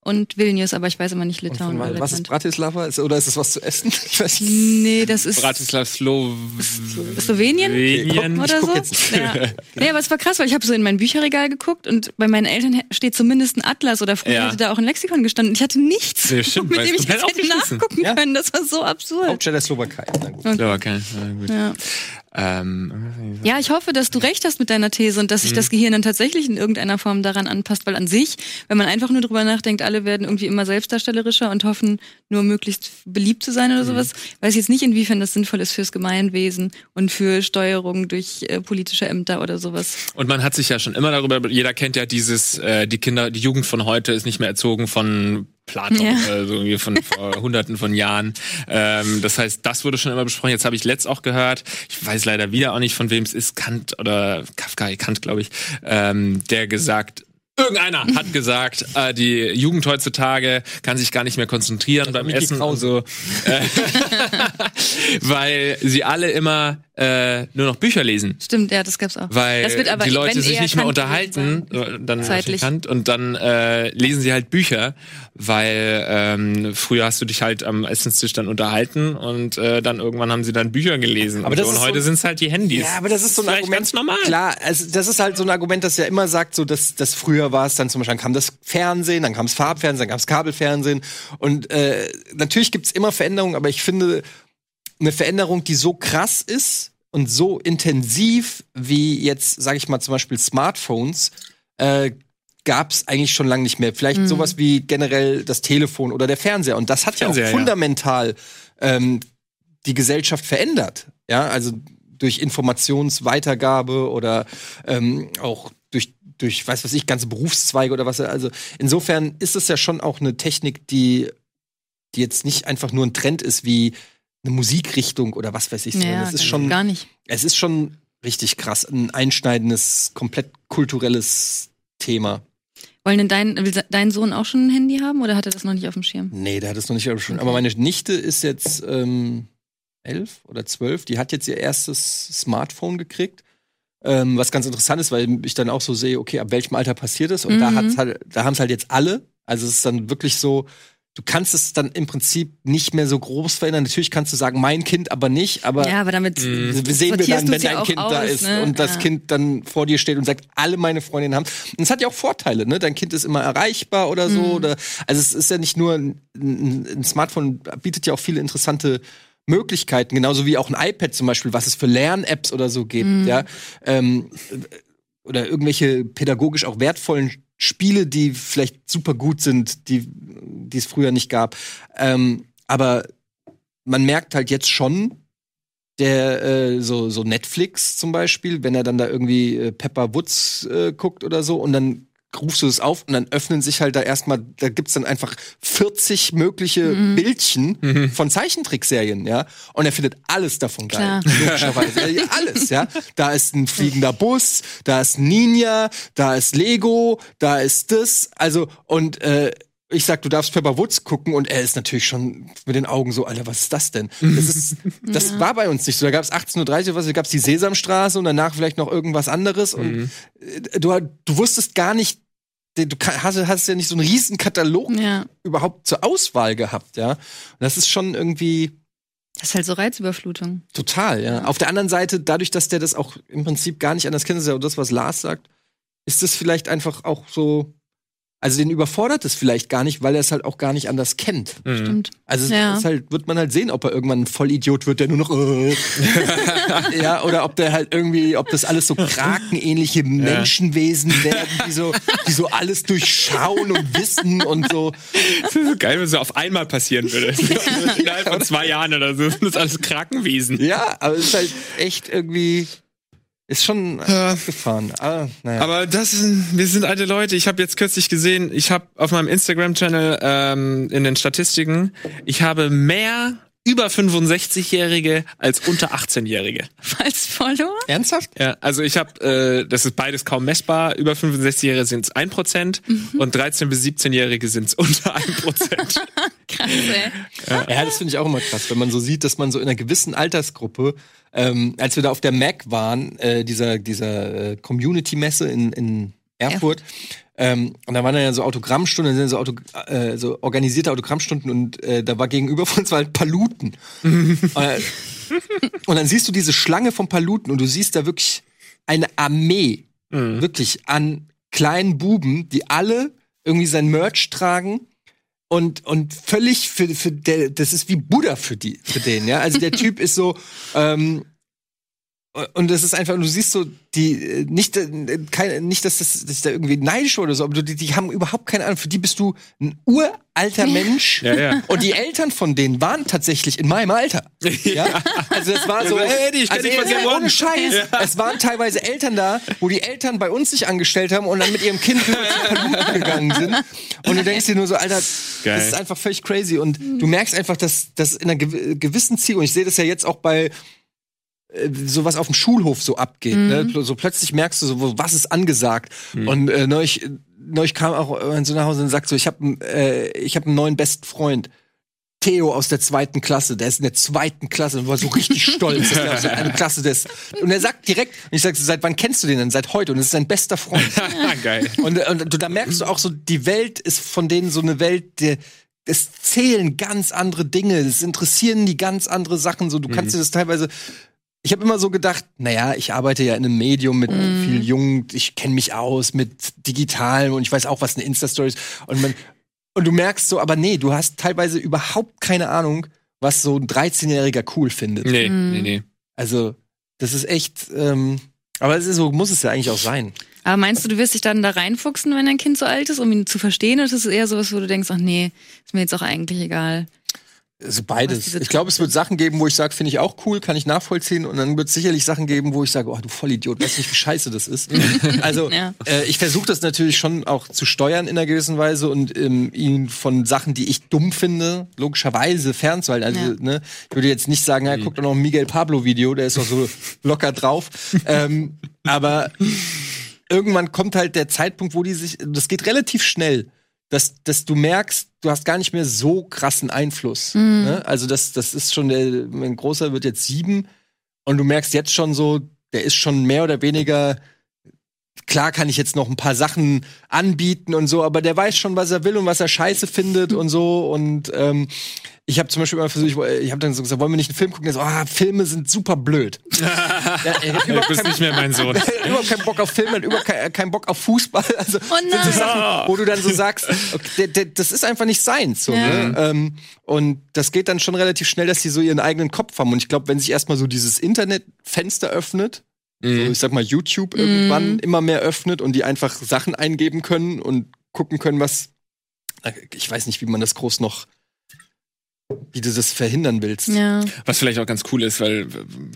Speaker 2: und Vilnius, aber ich weiß immer nicht Litauen oder
Speaker 1: was ist. Bratislava? Ist, oder ist es was zu essen? Ich weiß nicht.
Speaker 2: Nee, das ist
Speaker 3: Bratislav Slow
Speaker 2: Slowenien?
Speaker 3: Slowenien.
Speaker 2: oder so. Ja. Nee, aber es war krass, weil ich habe so in mein Bücherregal geguckt und bei meinen Eltern steht zumindest ein Atlas oder früher
Speaker 3: Ja.
Speaker 2: hätte da auch ein Lexikon gestanden. Ich hatte nichts,
Speaker 3: Ja, stimmt,
Speaker 2: mit dem ich das hätte nachgucken
Speaker 1: Ja.
Speaker 2: können. Das war so absurd.
Speaker 1: Hauptstadt der Slowakei. Na gut.
Speaker 3: Slowakei. Na gut.
Speaker 2: Ja.
Speaker 3: Ähm,
Speaker 2: ja, ich hoffe, dass du recht hast mit deiner These und dass sich das Gehirn dann tatsächlich in irgendeiner Form daran anpasst, weil an sich, wenn man einfach nur drüber nachdenkt, alle werden irgendwie immer selbstdarstellerischer und hoffen, nur möglichst beliebt zu sein oder sowas, weiß ich jetzt nicht, inwiefern das sinnvoll ist fürs Gemeinwesen und für Steuerung durch äh, politische Ämter oder sowas.
Speaker 3: Und man hat sich ja schon immer darüber, jeder kennt ja dieses, äh, die Kinder, die Jugend von heute ist nicht mehr erzogen von Platon,
Speaker 2: Ja.
Speaker 3: äh, so irgendwie von vor hunderten von Jahren. Ähm, das heißt, das wurde schon immer besprochen. Jetzt habe ich letzt auch gehört, ich weiß leider wieder auch nicht, von wem es ist, Kant oder Kafka, Kant, glaube ich, ähm, der gesagt, Irgendeiner hat gesagt, äh, die Jugend heutzutage kann sich gar nicht mehr konzentrieren beim
Speaker 1: Mickey
Speaker 3: Essen und so, äh, weil sie alle immer äh, nur noch Bücher lesen
Speaker 2: Stimmt, ja, das gab's auch.
Speaker 3: weil
Speaker 2: das wird aber,
Speaker 3: die Leute sich nicht mehr unterhalten, äh, dann
Speaker 2: Zeitlich.
Speaker 3: Und dann äh, lesen sie halt Bücher, weil ähm, früher hast du dich halt am Essenstisch dann unterhalten und äh, dann irgendwann haben sie dann Bücher gelesen.
Speaker 1: Aber
Speaker 3: und, so. und
Speaker 1: so-
Speaker 3: heute sind es halt die Handys.
Speaker 1: Ja, aber das ist so ein Argument.
Speaker 3: ganz normal.
Speaker 1: Klar, also das ist halt so ein Argument, das ja immer sagt, so dass das früher war es dann zum Beispiel, dann kam das Fernsehen, dann kam das Farbfernsehen, dann kam das Kabelfernsehen und äh, natürlich gibt's immer Veränderungen, aber ich finde eine Veränderung, die so krass ist und so intensiv wie jetzt, sage ich mal zum Beispiel Smartphones, äh, gab es eigentlich schon lange nicht mehr. Vielleicht sowas wie generell das Telefon oder der Fernseher. Und das hat ja
Speaker 3: Fernseher,
Speaker 1: auch
Speaker 3: ja.
Speaker 1: fundamental ähm, die Gesellschaft verändert. Ja, also durch Informationsweitergabe oder ähm, auch durch weiß was ich ganze Berufszweige oder was also insofern ist es ja schon auch eine Technik die die jetzt nicht einfach nur ein Trend ist wie eine Musikrichtung oder was weiß ich
Speaker 2: Ja,
Speaker 1: es ist schon
Speaker 2: gar nicht.
Speaker 1: es ist schon richtig krass ein einschneidendes komplett kulturelles Thema
Speaker 2: Wollen denn dein, will dein Sohn auch schon ein Handy haben oder hat er das noch nicht auf dem Schirm?
Speaker 1: Nee, der hat es noch nicht schon.
Speaker 2: Okay.
Speaker 1: Aber meine Nichte ist jetzt ähm, elf oder zwölf. Die hat jetzt ihr erstes Smartphone gekriegt. Ähm, was ganz interessant ist, weil ich dann auch so sehe, okay, ab welchem Alter passiert es? Und da
Speaker 2: Mhm.
Speaker 1: hat's halt, da haben es halt jetzt alle. Also es ist dann wirklich so, du kannst es dann im Prinzip nicht mehr so groß verändern. Natürlich kannst du sagen, mein Kind aber nicht, aber
Speaker 2: Ja, aber damit
Speaker 3: Mhm.
Speaker 1: sehen wir dann, wenn dein Kind da
Speaker 2: aus,
Speaker 1: ist
Speaker 2: ne?
Speaker 1: und das
Speaker 2: Ja.
Speaker 1: Kind dann vor dir steht und sagt, alle meine Freundinnen haben. Und es hat ja auch Vorteile, ne? Dein Kind ist immer erreichbar oder so.
Speaker 2: Mhm.
Speaker 1: Oder, also es ist ja nicht nur ein, ein, ein Smartphone bietet ja auch viele interessante Möglichkeiten, genauso wie auch ein iPad zum Beispiel, was es für Lern-Apps oder so gibt,
Speaker 2: Mhm.
Speaker 1: ja. Ähm, oder irgendwelche pädagogisch auch wertvollen Spiele, die vielleicht super gut sind, die, die es früher nicht gab. Ähm, aber man merkt halt jetzt schon, der äh, so so Netflix zum Beispiel, wenn er dann da irgendwie äh, Pepper Woods äh, guckt oder so und dann rufst du es auf und dann öffnen sich halt da erstmal, da gibt's dann einfach 40 mögliche
Speaker 2: Mhm.
Speaker 1: Bildchen von Zeichentrickserien, ja. Und er findet alles davon geil.
Speaker 2: Klar.
Speaker 1: Logischerweise. Ja, alles, ja. Da ist ein fliegender Bus, da ist Ninja, da ist Lego, da ist das. Also, und äh, ich sag, du darfst Pepper Woods gucken und er ist natürlich schon mit den Augen so, Alter, was ist das denn? Das ist, das war bei uns nicht so. Da gab es 18.30 Uhr, was, da gab es die Sesamstraße und danach vielleicht noch irgendwas anderes. Und äh, du, du wusstest gar nicht, du hast, hast ja nicht so einen riesen Katalog
Speaker 2: Ja.
Speaker 1: überhaupt zur Auswahl gehabt, ja. Und das ist schon irgendwie
Speaker 2: Das ist halt so Reizüberflutung.
Speaker 1: total, ja. Auf der anderen Seite, dadurch, dass der das auch im Prinzip gar nicht anders kennt, das ist ja auch das, was Lars sagt, ist das vielleicht einfach auch so, also den überfordert es vielleicht gar nicht, weil er es halt auch gar nicht anders kennt.
Speaker 3: Mhm.
Speaker 2: Stimmt.
Speaker 1: Also es
Speaker 2: Ja.
Speaker 1: ist halt, wird man halt sehen, ob er irgendwann ein Vollidiot wird, der nur noch äh, ja, oder ob der halt irgendwie, ob das alles so krakenähnliche Menschenwesen werden, die so, die so alles durchschauen und wissen und so.
Speaker 3: Das ist so geil, wenn es so auf einmal passieren würde. Innerhalb von zwei Jahren oder so. Das ist alles Krankenwesen.
Speaker 1: Ja, aber es ist halt echt irgendwie, ist schon
Speaker 3: Ja.
Speaker 1: gefahren. Aber, naja.
Speaker 3: Aber das wir sind alte Leute. Ich habe jetzt kürzlich gesehen, ich habe auf meinem Instagram-Channel ähm, in den Statistiken, ich habe mehr über 65-Jährige als unter 18-Jährige.
Speaker 2: Als Follower?
Speaker 1: Ernsthaft?
Speaker 3: Ja, also ich habe, äh, das ist beides kaum messbar. Über 65-Jährige sind es 1% und 13- bis 17-Jährige sind es unter 1%.
Speaker 2: Krass, ey.
Speaker 1: Ja, das finde ich auch immer krass, wenn man so sieht, dass man so in einer gewissen Altersgruppe, ähm, als wir da auf der Mac waren, äh, dieser, dieser äh, Community-Messe in, in Erfurt, ähm, und da waren dann ja so Autogrammstunden, sind so, Auto, äh, so organisierte Autogrammstunden und äh, da war gegenüber von uns halt Paluten. und, äh, und dann siehst du diese Schlange von Paluten und du siehst da wirklich eine Armee, wirklich an kleinen Buben, die alle irgendwie sein Merch tragen und und völlig für für der das ist wie Buddha für die für den ja. Also der Typ ist so ähm, und das ist einfach, du siehst so, die, äh, nicht, äh, kein, nicht, dass das, dass ich da irgendwie neidisch oder so, aber die, die haben überhaupt keine Ahnung. Für die bist du ein uralter Mensch.
Speaker 3: Ja, ja.
Speaker 1: Und die Eltern von denen waren tatsächlich in meinem Alter. Ja? Also es war so,
Speaker 3: hey, Eddie, ich
Speaker 1: also,
Speaker 3: von
Speaker 1: ey, ohne Scheiß. Es waren teilweise Eltern da, wo die Eltern bei uns sich angestellt haben und dann mit ihrem Kind gegangen sind. Und du denkst dir nur so, Alter,
Speaker 3: Geil.
Speaker 1: das ist einfach völlig crazy. Und du merkst einfach, dass, dass in einer gew- gewissen Ziel, und ich sehe das ja jetzt auch bei sowas auf dem Schulhof so abgeht. Ne? So plötzlich merkst du so, was ist angesagt. Und äh, neulich, neulich kam auch jemand so nach Hause und sagt so, ich habe äh, ich hab einen neuen besten Freund. Theo aus der zweiten Klasse, der ist in der zweiten Klasse und war so richtig stolz, dass er aus der eine Klasse ist. Und er sagt direkt, und ich sag, seit wann kennst du den denn? Seit heute. Und es ist sein bester Freund.
Speaker 3: Geil.
Speaker 1: Und, und du, da merkst du auch so, die Welt ist von denen so eine Welt, der, es zählen ganz andere Dinge, es interessieren die ganz andere Sachen. So, du kannst dir das teilweise. Ich habe immer so gedacht, naja, ich arbeite ja in einem Medium mit viel Jugend, ich kenne mich aus mit Digitalem und ich weiß auch, was eine Insta-Story ist. Und, man, und du merkst so, aber nee, du hast teilweise überhaupt keine Ahnung, was so ein 13-Jähriger cool findet.
Speaker 3: Nee, nee, nee.
Speaker 1: Also, das ist echt. Ähm, aber es ist so muss es ja eigentlich auch sein.
Speaker 2: Aber meinst du, du wirst dich dann da reinfuchsen, wenn dein Kind so alt ist, um ihn zu verstehen? Oder ist es eher sowas, wo du denkst, ach nee, ist mir jetzt auch eigentlich egal?
Speaker 1: Also beides. Ich glaube, es wird Sachen geben, wo ich sage, finde ich auch cool, kann ich nachvollziehen. Und dann wird es sicherlich Sachen geben, wo ich sage, oh, du Vollidiot, weißt nicht, wie scheiße das ist. also
Speaker 2: Ja.
Speaker 1: äh, ich versuche das natürlich schon auch zu steuern in einer gewissen Weise und ähm, ihn von Sachen, die ich dumm finde, logischerweise fernzuhalten. Also,
Speaker 2: Ja.
Speaker 1: ne, ich würde jetzt nicht sagen, ja, guck doch noch ein Miguel Pablo-Video, der ist doch so locker drauf. ähm, aber irgendwann kommt halt der Zeitpunkt, wo die sich, das geht relativ schnell, dass, dass du merkst, du hast gar nicht mehr so krassen Einfluss. Ne? Also das, das ist schon der, mein Großer wird jetzt sieben und du merkst jetzt schon so, der ist schon mehr oder weniger, klar kann ich jetzt noch ein paar Sachen anbieten und so, aber der weiß schon, was er will und was er scheiße findet und so und ähm, ich habe zum Beispiel immer versucht, ich, ich habe dann so gesagt, wollen wir nicht einen Film gucken? Er so, ah, Filme sind super blöd. ja, hat
Speaker 3: Du
Speaker 1: überhaupt
Speaker 3: bist
Speaker 1: keinen-
Speaker 3: nicht mehr mein Sohn.
Speaker 1: er überhaupt keinen Bock auf Filme, überhaupt keinen, keinen Bock auf Fußball. Also
Speaker 2: Oh
Speaker 1: sind so
Speaker 2: nein.
Speaker 1: Sachen, wo du dann so sagst, okay, der, der, das ist einfach nicht seins. So,
Speaker 2: Ja.
Speaker 1: ne? ähm, und das geht dann schon relativ schnell, dass sie so ihren eigenen Kopf haben. Und ich glaube, wenn sich erstmal so dieses Internetfenster öffnet, so, ich sag mal YouTube irgendwann immer mehr öffnet und die einfach Sachen eingeben können und gucken können, was ich weiß nicht, wie man das groß noch wie du das verhindern willst.
Speaker 2: Ja.
Speaker 3: Was vielleicht auch ganz cool ist, weil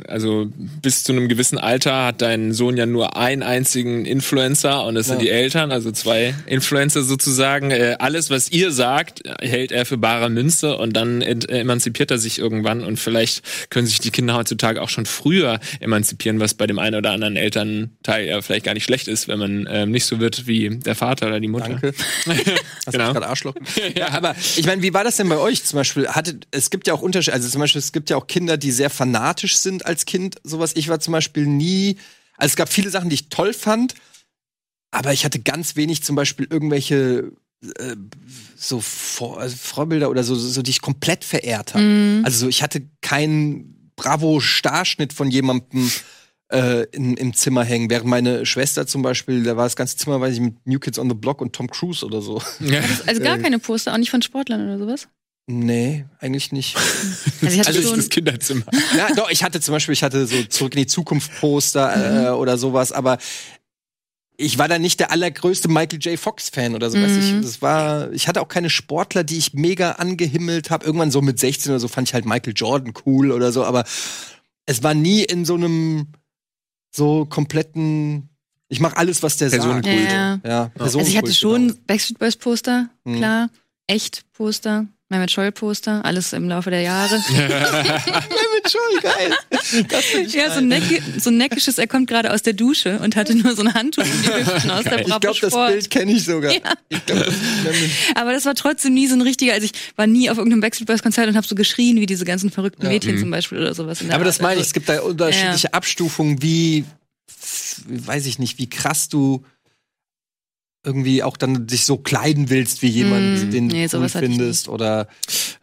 Speaker 3: also bis zu einem gewissen Alter hat dein Sohn ja nur einen einzigen Influencer und das sind
Speaker 1: Ja.
Speaker 3: die Eltern, also zwei Influencer sozusagen. Äh, alles, was ihr sagt, hält er für bare Münze und dann emanzipiert er sich irgendwann und vielleicht können sich die Kinder heutzutage auch schon früher emanzipieren, was bei dem einen oder anderen Elternteil ja vielleicht gar nicht schlecht ist, wenn man ähm, nicht so wird wie der Vater oder die Mutter.
Speaker 1: Danke. Hast
Speaker 3: Genau.
Speaker 1: du gerade Arschloch? ja, aber ich meine, wie war das denn bei euch zum Beispiel? Hattet, es gibt ja auch Unterschiede, also zum Beispiel, es gibt ja auch Kinder, die sehr fanatisch sind als Kind, sowas. Ich war zum Beispiel nie, also es gab viele Sachen, die ich toll fand, aber ich hatte ganz wenig zum Beispiel irgendwelche äh, so Vor also Vorbilder oder so, so, die ich komplett verehrt habe.
Speaker 2: Mhm.
Speaker 1: Also so, ich hatte keinen Bravo-Starschnitt von jemandem äh, in, im Zimmer hängen, während meine Schwester zum Beispiel, da war das ganze Zimmer, weiß ich, mit New Kids on the Block und Tom Cruise oder so.
Speaker 2: Also gar
Speaker 1: Äh.
Speaker 2: keine Poster, auch nicht von Sportlern oder sowas?
Speaker 1: Nee, eigentlich nicht.
Speaker 2: Also ich hatte
Speaker 1: Also
Speaker 3: Das ist
Speaker 2: schon,
Speaker 3: das Kinderzimmer.
Speaker 1: ja, doch, ich hatte zum Beispiel, ich hatte so Zurück in die Zukunft Poster äh, oder sowas, aber ich war da nicht der allergrößte Michael J. Fox-Fan oder so. Weiß ich,
Speaker 2: Mhm.
Speaker 1: das war, ich hatte auch keine Sportler, die ich mega angehimmelt habe. Irgendwann so mit 16 oder so fand ich halt Michael Jordan cool oder so, aber es war nie in so einem so kompletten. Ich mache alles, was der sagt.
Speaker 3: Personenkult.
Speaker 2: Ja, ja.
Speaker 1: Ja,
Speaker 2: also ich hatte
Speaker 1: Personenkult,
Speaker 2: schon
Speaker 1: genau.
Speaker 2: Backstreet Boys Poster,
Speaker 1: Mhm.
Speaker 2: klar. Echt Poster. Mehmet Scholl Poster, alles im Laufe der Jahre.
Speaker 1: Mehmet Scholl, geil. Das ich
Speaker 2: Ja, so
Speaker 1: geil.
Speaker 2: ein, necki so ein neckisches, er kommt gerade aus der Dusche und hatte nur so ein Handtuch um die Hüften aus der
Speaker 1: Ich
Speaker 2: Bravo
Speaker 1: glaube, das. Bild kenne ich sogar.
Speaker 2: Ja.
Speaker 1: Ich glaub, das
Speaker 2: Aber das war trotzdem nie so ein richtiger, also ich war nie auf irgendeinem Backstreet Boys Konzert und habe so geschrien wie diese ganzen verrückten
Speaker 1: Ja.
Speaker 2: Mädchen
Speaker 3: Mhm.
Speaker 2: zum Beispiel oder sowas. in der
Speaker 1: Aber das
Speaker 2: Art.
Speaker 1: meine ich,
Speaker 2: Also,
Speaker 1: es gibt da unterschiedliche Abstufungen, wie, weiß ich nicht, wie krass du irgendwie auch dann dich so kleiden willst wie jemand,
Speaker 2: Mm,
Speaker 1: den du
Speaker 2: nee,
Speaker 1: cool
Speaker 2: hatte ich
Speaker 1: findest oder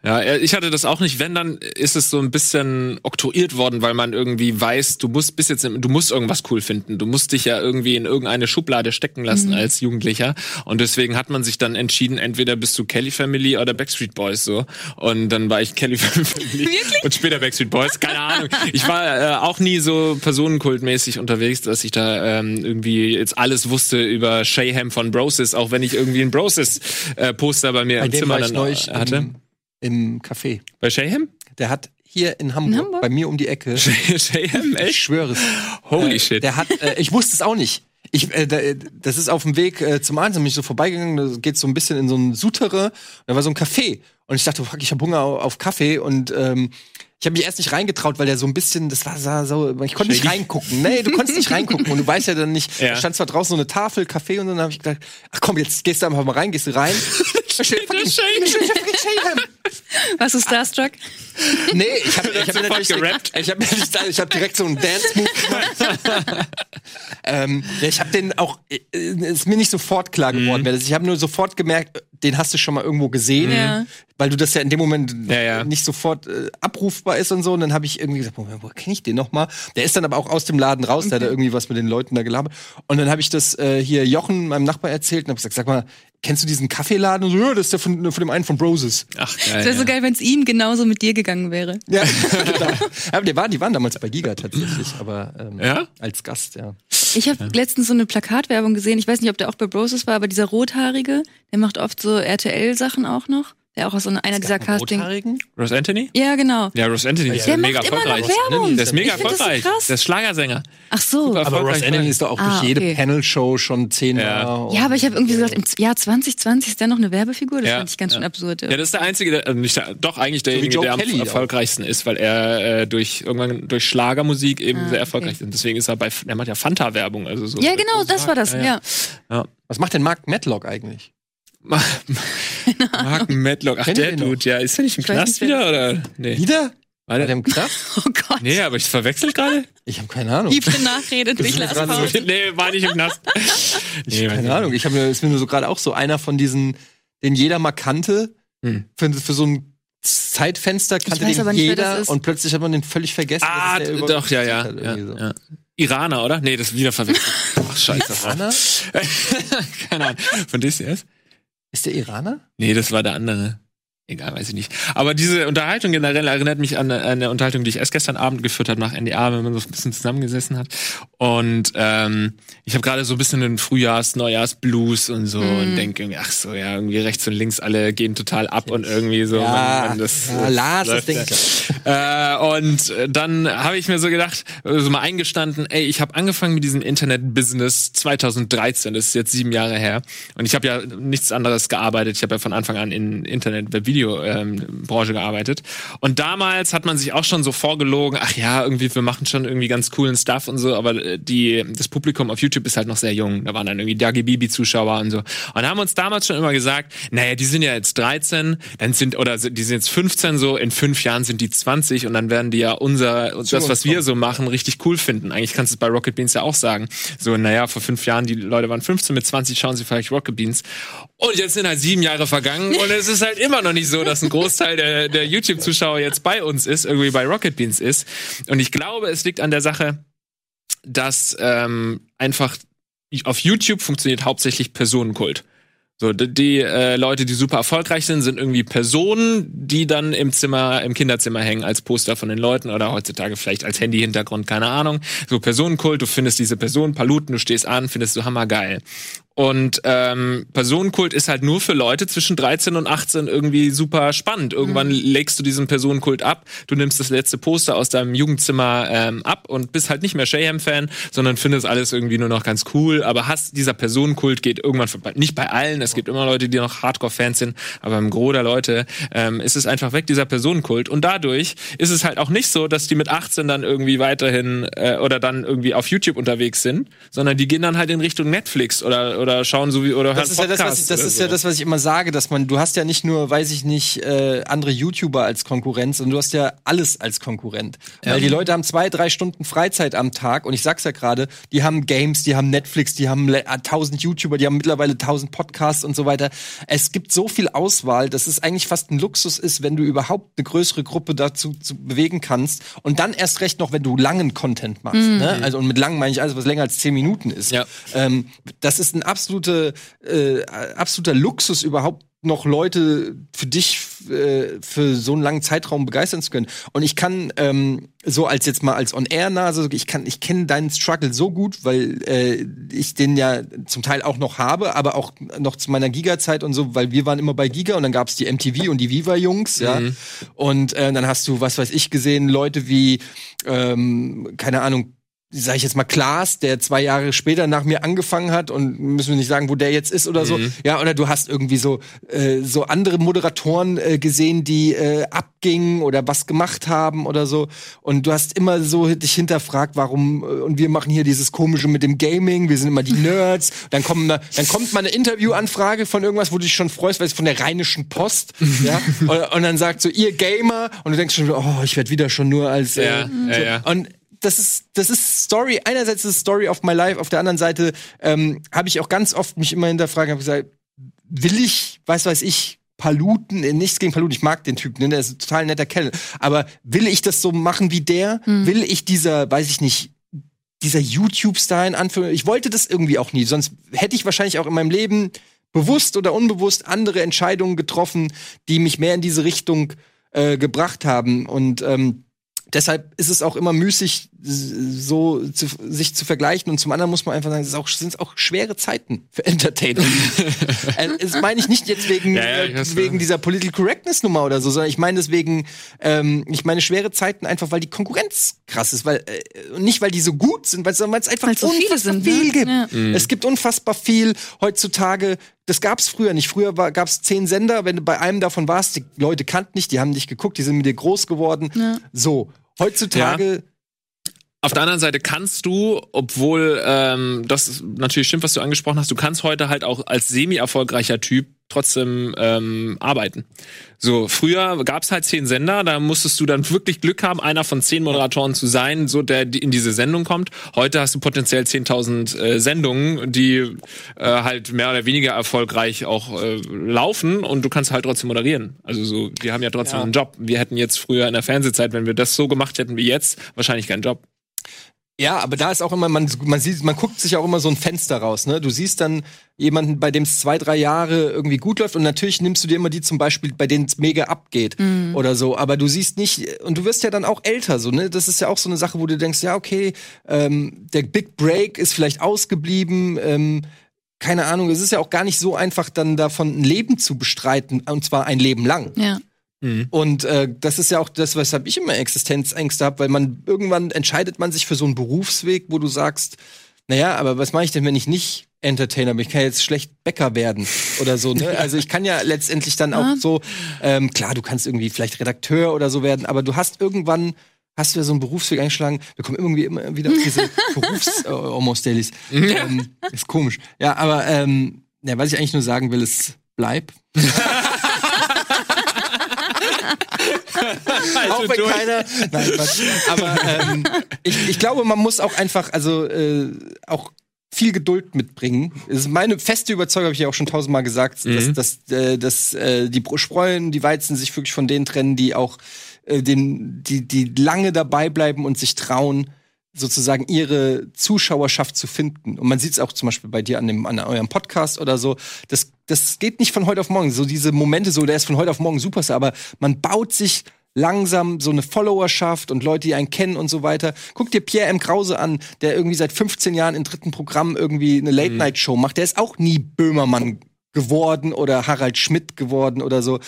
Speaker 3: Ja, äh, ich hatte das auch nicht. Wenn, dann ist es so ein bisschen oktroyiert worden, weil man irgendwie weiß, du musst bis jetzt, du musst irgendwas cool finden. Du musst dich ja irgendwie in irgendeine Schublade stecken lassen
Speaker 2: Mhm.
Speaker 3: als Jugendlicher. Und deswegen hat man sich dann entschieden, entweder bist du Kelly Family oder Backstreet Boys so. Und dann war ich Kelly Family und später Backstreet Boys. Keine Ahnung. Ich war äh, auch nie so personenkultmäßig unterwegs, dass ich da ähm, irgendwie jetzt alles wusste über Shayham von Broses, auch wenn ich irgendwie ein Broses äh, Poster bei mir
Speaker 1: bei
Speaker 3: im
Speaker 1: dem
Speaker 3: Zimmer
Speaker 1: war ich
Speaker 3: dann
Speaker 1: neulich
Speaker 3: hatte.
Speaker 1: im, im Café.
Speaker 3: Bei Shayham?
Speaker 1: Der hat hier in Hamburg,
Speaker 2: Hamburg?
Speaker 1: bei mir um die Ecke,
Speaker 3: Shayham,
Speaker 1: ich
Speaker 3: echt?
Speaker 1: schwöre es,
Speaker 3: Holy
Speaker 1: äh,
Speaker 3: shit.
Speaker 1: Der hat, äh, ich wusste es auch nicht. Ich, äh, da, das ist auf dem Weg äh, zum Arzt, bin ich so vorbeigegangen, da geht so ein bisschen in so ein Souterrain, da war so ein Café und ich dachte, fuck, ich habe Hunger auf, auf Kaffee und ähm, ich habe mich erst nicht reingetraut, weil der so ein bisschen, das war sah so, ich konnte nicht reingucken. Nee, du konntest nicht reingucken und du weißt ja dann nicht,
Speaker 3: Ja.
Speaker 1: da stand zwar draußen so eine Tafel, Kaffee und dann habe ich gedacht, ach komm, jetzt gehst du einfach mal rein, gehst du rein.
Speaker 2: Warst du Starstruck?
Speaker 1: Nee, ich habe ich hab
Speaker 3: sofort
Speaker 1: natürlich
Speaker 3: gerappt?
Speaker 1: Ich habe ich hab direkt so einen Dance-Move gemacht. ähm, ja, ich habe den auch, äh, ist mir nicht sofort klar geworden.
Speaker 3: Mhm.
Speaker 1: das ist. Ich habe nur sofort gemerkt, den hast du schon mal irgendwo gesehen,
Speaker 2: Ja.
Speaker 1: weil du das ja in dem Moment
Speaker 3: Ja, ja.
Speaker 1: nicht sofort äh, abrufbar ist und so. Und dann habe ich irgendwie gesagt, Moment, wo kenne ich den noch mal? Der ist dann aber auch aus dem Laden raus, der hat da irgendwie was mit den Leuten da gelabert. Und dann habe ich das äh, hier Jochen, meinem Nachbar, erzählt und habe gesagt, sag mal, kennst du diesen Kaffeeladen? Und so, ja, das ist der von, von dem einen von Broses.
Speaker 3: Ach,
Speaker 2: Es
Speaker 3: geil.
Speaker 2: wäre so
Speaker 3: ja.
Speaker 2: geil, wenn es ihm genauso mit dir gegangen wäre.
Speaker 1: Ja, genau. aber die waren, die waren damals bei Giga tatsächlich, aber ähm,
Speaker 3: Ja?
Speaker 1: als Gast, ja.
Speaker 2: Ich habe letztens so eine Plakatwerbung gesehen. Ich weiß nicht, ob der auch bei Broses war, aber dieser Rothaarige, der macht oft so RTL-Sachen auch noch. Der auch aus so einer einer dieser Casting.
Speaker 3: Ross Anthony?
Speaker 2: Ja, genau.
Speaker 3: Ja, Ross Anthony ist
Speaker 2: Der
Speaker 3: ja mega
Speaker 2: macht immer noch
Speaker 3: erfolgreich.
Speaker 2: Werbung.
Speaker 3: Der ist mega
Speaker 2: das so
Speaker 3: erfolgreich.
Speaker 2: krass.
Speaker 3: Der ist Schlagersänger.
Speaker 2: Ach so.
Speaker 1: Aber Ross Anthony ist doch auch
Speaker 2: Ah,
Speaker 1: durch jede
Speaker 2: okay.
Speaker 1: Panel-Show schon zehnmal.
Speaker 3: Ja.
Speaker 1: und-
Speaker 2: Ja, aber ich habe irgendwie gesagt, im Jahr 2020 ist der noch eine Werbefigur. Das
Speaker 3: Ja,
Speaker 2: fand ich ganz schön
Speaker 3: ja.
Speaker 2: absurd.
Speaker 3: Ja, das ist der einzige, der, also nicht der, doch eigentlich derjenige,
Speaker 1: Joe
Speaker 3: der am
Speaker 1: Kelly auch.
Speaker 3: erfolgreichsten ist, weil er äh, durch irgendwann durch Schlagermusik eben
Speaker 2: Ah,
Speaker 3: sehr erfolgreich
Speaker 2: okay.
Speaker 3: ist. Und deswegen ist er bei, er macht ja Fanta-Werbung, also so.
Speaker 2: ja, genau, das war das. Ja,
Speaker 3: ja.
Speaker 1: Was macht denn Mark Matlock eigentlich?
Speaker 3: Mark Medlock, ach
Speaker 1: Kennt ihr
Speaker 3: der
Speaker 1: noch?
Speaker 3: Dude, ja, ist er nicht im
Speaker 2: Ich weiß
Speaker 3: Knast
Speaker 2: nicht, wer
Speaker 3: wieder oder? Nee.
Speaker 1: Wieder?
Speaker 3: War
Speaker 1: der
Speaker 3: der,
Speaker 1: im Knast?
Speaker 2: Oh Gott.
Speaker 3: nee, aber ich verwechselt gerade?
Speaker 1: Ich habe keine Ahnung.
Speaker 2: Liebste Nachrede durch Lars
Speaker 1: gerade so-
Speaker 3: nee, war nicht im Knast. nee,
Speaker 1: Keine Ahnung. Ich habe mir, ist mir nur so gerade auch so einer von diesen, den jeder mal kannte,
Speaker 3: Hm.
Speaker 1: für, für so ein Zeitfenster kannte
Speaker 2: weiß
Speaker 1: den
Speaker 2: aber nicht, wer
Speaker 1: jeder
Speaker 2: ist.
Speaker 1: und plötzlich hat man den völlig vergessen.
Speaker 3: Ah,
Speaker 1: was der über-
Speaker 3: doch, ja, ja.
Speaker 1: hat
Speaker 3: ja,
Speaker 1: irgendwie so.
Speaker 3: ja. Iraner, oder? Nee, das ist wieder verwechselt. Ach, scheiße.
Speaker 1: Iraner?
Speaker 3: Keine Ahnung. Von DCS?
Speaker 1: Ist der Iraner?
Speaker 3: Nee, das war der andere. Egal, weiß ich nicht. Aber diese Unterhaltung generell erinnert mich an eine, Unterhaltung, die ich erst gestern Abend geführt habe nach NDA, wenn man so ein bisschen zusammengesessen hat. Und ähm, ich habe gerade so ein bisschen den Frühjahrs-, Neujahrs-Blues und so
Speaker 2: Mhm.
Speaker 3: und denke irgendwie, ach so, ja, irgendwie rechts und links alle gehen total ab und irgendwie so.
Speaker 1: Ja,
Speaker 3: man, das,
Speaker 1: ja, Lars, das
Speaker 3: ja. Äh, und dann habe ich mir so gedacht, so mal eingestanden, ey, ich habe angefangen mit diesem Internet-Business 2013, das ist jetzt sieben Jahre her. Und ich habe ja nichts anderes gearbeitet. Ich habe ja von Anfang an in Internet, Videobranche gearbeitet. Und damals hat man sich auch schon so vorgelogen, ach ja, irgendwie, wir machen schon irgendwie ganz coolen Stuff und so, aber äh, die, das Publikum auf YouTube ist halt noch sehr jung. Da waren dann irgendwie Dagi Bibi-Zuschauer und so. Und haben uns damals schon immer gesagt, naja, die sind ja jetzt 13, dann sind, oder die sind jetzt 15 so, in fünf Jahren sind die 20 und dann werden die ja unser, das, was wir so machen, richtig cool finden. Eigentlich kannst du es bei Rocket Beans ja auch sagen. So, naja, vor fünf Jahren, die Leute waren 15, mit 20 schauen sie vielleicht Rocket Beans. Und jetzt sind halt sieben Jahre vergangen und es ist halt immer noch nicht so, dass ein Großteil der, der YouTube-Zuschauer jetzt bei uns ist, irgendwie bei Rocket Beans ist. Und ich glaube, es liegt an der Sache, dass ähm, einfach auf YouTube funktioniert hauptsächlich Personenkult. So, die, die äh, Leute, die super erfolgreich sind, sind irgendwie Personen, die dann im Zimmer, im Kinderzimmer hängen als Poster von den Leuten oder heutzutage vielleicht als Handy-Hintergrund, keine Ahnung. So Personenkult, du findest diese Person, Paluten, du stehst an, findest du hammergeil. Und ähm, Personenkult ist halt nur für Leute zwischen 13 und 18 irgendwie super spannend. Irgendwann mhm. legst du diesen Personenkult ab, du nimmst das letzte Poster aus deinem Jugendzimmer ähm, ab und bist halt nicht mehr Shayham-Fan, sondern findest alles irgendwie nur noch ganz cool. Aber hast dieser Personenkult geht irgendwann vorbei. Nicht bei allen, es gibt immer Leute, die noch Hardcore-Fans sind, aber im Gros der Leute ähm, ist es einfach weg, dieser Personenkult. Und dadurch ist es halt auch nicht so, dass die mit 18 dann irgendwie weiterhin äh, oder dann irgendwie auf YouTube unterwegs sind, sondern die gehen dann halt in Richtung Netflix oder oder schauen so wie oder
Speaker 1: das ist ja das, was ich, das ist ja das, was ich immer sage, dass man, du hast ja nicht nur, weiß ich nicht, äh, andere YouTuber als Konkurrenz, sondern du hast ja alles als Konkurrent. Ja. Weil die Leute haben zwei, drei Stunden Freizeit am Tag und ich sag's ja gerade, die haben Games, die haben Netflix, die haben äh, tausend YouTuber, die haben mittlerweile tausend Podcasts und so weiter. Es gibt so viel Auswahl, dass es eigentlich fast ein Luxus ist, wenn du überhaupt eine größere Gruppe dazu zu bewegen kannst und dann erst recht noch, wenn du langen Content machst. Mhm. Ne? Also und mit lang meine ich alles, was länger als zehn Minuten ist. Ja. Ähm, das ist ein absolute, äh, absoluter Luxus überhaupt noch Leute für dich äh, für so einen langen Zeitraum begeistern zu können. Und ich kann ähm, so als jetzt mal als On-Air-Nase, ich kann, ich kenne deinen Struggle so gut, weil äh, ich den ja zum Teil auch noch habe, aber auch noch zu meiner Giga-Zeit und so, weil wir waren immer bei Giga und dann gab's die MTV und die Viva-Jungs, ja. Mhm. Und äh, dann hast du, was weiß ich, gesehen, Leute wie, ähm, keine Ahnung, sage ich jetzt mal, Klaas, der zwei Jahre später nach mir angefangen hat und müssen wir nicht sagen, wo der jetzt ist oder mhm. so. Ja, oder du hast irgendwie so äh, so andere Moderatoren äh, gesehen, die äh, abgingen oder was gemacht haben oder so. Und du hast immer so dich hinterfragt, warum äh, und wir machen hier dieses komische mit dem Gaming. Wir sind immer die Nerds. Dann kommen dann kommt mal eine Interviewanfrage von irgendwas, wo du dich schon freust, weil es von der Rheinischen Post. ja. Und, und, dann sagt so ihr Gamer und du denkst schon, oh, ich werde wieder schon nur als äh, ja, ja, ja. und das ist, das ist Story. Einerseits ist es Story of my life, auf der anderen Seite ähm, habe ich auch ganz oft mich immer hinterfragt, habe gesagt, will ich, was weiß ich, Paluten, äh, nichts gegen Paluten, ich mag den Typen, ne, der ist ein total netter Kerl. Aber will ich das so machen wie der? Hm. Will ich dieser, weiß ich nicht, dieser YouTube-Star in Anführungszeichen? Ich wollte das irgendwie auch nie, sonst hätte ich wahrscheinlich auch in meinem Leben bewusst oder unbewusst andere Entscheidungen getroffen, die mich mehr in diese Richtung äh, gebracht haben. Und ähm, deshalb ist es auch immer müßig, so zu, sich zu vergleichen. Und zum anderen muss man einfach sagen, es auch, sind auch schwere Zeiten für Entertainment. äh, das meine ich nicht jetzt wegen, ja, ja, äh, wegen dieser Political Correctness Nummer oder so, sondern ich meine deswegen, ähm, ich meine schwere Zeiten einfach, weil die Konkurrenz krass ist, weil äh, nicht weil die so gut sind, weil es einfach weil so unfassbar sind, viel ne? gibt. Ja. Mhm. Es gibt unfassbar viel heutzutage. Das gab's früher nicht. Früher gab es zehn Sender, wenn du bei einem davon warst, die Leute kannten nicht, die haben dich geguckt, die sind mit dir groß geworden. So heutzutage
Speaker 3: auf der anderen Seite kannst du, obwohl ähm, das natürlich stimmt, was du angesprochen hast, du kannst heute halt auch als semi-erfolgreicher Typ trotzdem ähm, arbeiten. So, früher gab's halt zehn Sender, da musstest du dann wirklich Glück haben, einer von zehn Moderatoren zu sein, so der in diese Sendung kommt. Heute hast du potenziell 10.000 äh, Sendungen, die äh, halt mehr oder weniger erfolgreich auch äh, laufen und du kannst halt trotzdem moderieren. Also so, wir haben ja trotzdem ja. einen Job. Wir hätten jetzt früher in der Fernsehzeit, wenn wir das so gemacht hätten wie jetzt, wahrscheinlich keinen Job.
Speaker 1: Ja, aber da ist auch immer, man, man sieht, man guckt sich auch immer so ein Fenster raus, ne? Du siehst dann jemanden, bei dem es zwei, drei Jahre irgendwie gut läuft und natürlich nimmst du dir immer die zum Beispiel, bei denen es mega abgeht mhm. oder so, aber du siehst nicht, und du wirst ja dann auch älter, so, ne? Das ist ja auch so eine Sache, wo du denkst, ja, okay, ähm, der Big Break ist vielleicht ausgeblieben, ähm, keine Ahnung, es ist ja auch gar nicht so einfach, dann davon ein Leben zu bestreiten, und zwar ein Leben lang.
Speaker 2: Ja.
Speaker 1: Mhm. Und äh, das ist ja auch das, weshalb ich immer Existenzängste habe, weil man irgendwann entscheidet man sich für so einen Berufsweg, wo du sagst, naja, aber was mache ich denn, wenn ich nicht Entertainer bin. Ich kann jetzt schlecht Bäcker werden oder so. Ne? Also ich kann ja letztendlich dann auch so, ähm, klar, du kannst irgendwie vielleicht Redakteur oder so werden, aber du hast irgendwann, hast du ja so einen Berufsweg eingeschlagen. Wir kommen irgendwie immer wieder auf diese Berufs-Almost-Dailies. ähm, ist komisch. Ja, aber ähm, ja, was ich eigentlich nur sagen will, ist, bleib. auch wenn
Speaker 3: durch.
Speaker 1: keiner. Nein, Quatsch. Aber ähm, ich, ich glaube, man muss auch einfach, also äh, auch viel Geduld mitbringen. Das ist meine feste Überzeugung, habe ich ja auch schon tausendmal gesagt, dass, dass, äh, dass äh, die Bro- Spreu die Weizen sich wirklich von denen trennen, die auch äh, den, die, die lange dabei bleiben und sich trauen, sozusagen ihre Zuschauerschaft zu finden. Und man sieht es auch zum Beispiel bei dir an, dem, an eurem Podcast oder so. Das, das geht nicht von heute auf morgen. So diese Momente, so der ist von heute auf morgen Superstar, aber man baut sich langsam so eine Followerschaft und Leute, die einen kennen und so weiter. Guck dir Pierre M. Krause an, der irgendwie seit 15 Jahren im dritten Programm irgendwie eine Late-Night-Show macht. Der ist auch nie Böhmermann geworden oder Harald Schmidt geworden oder so.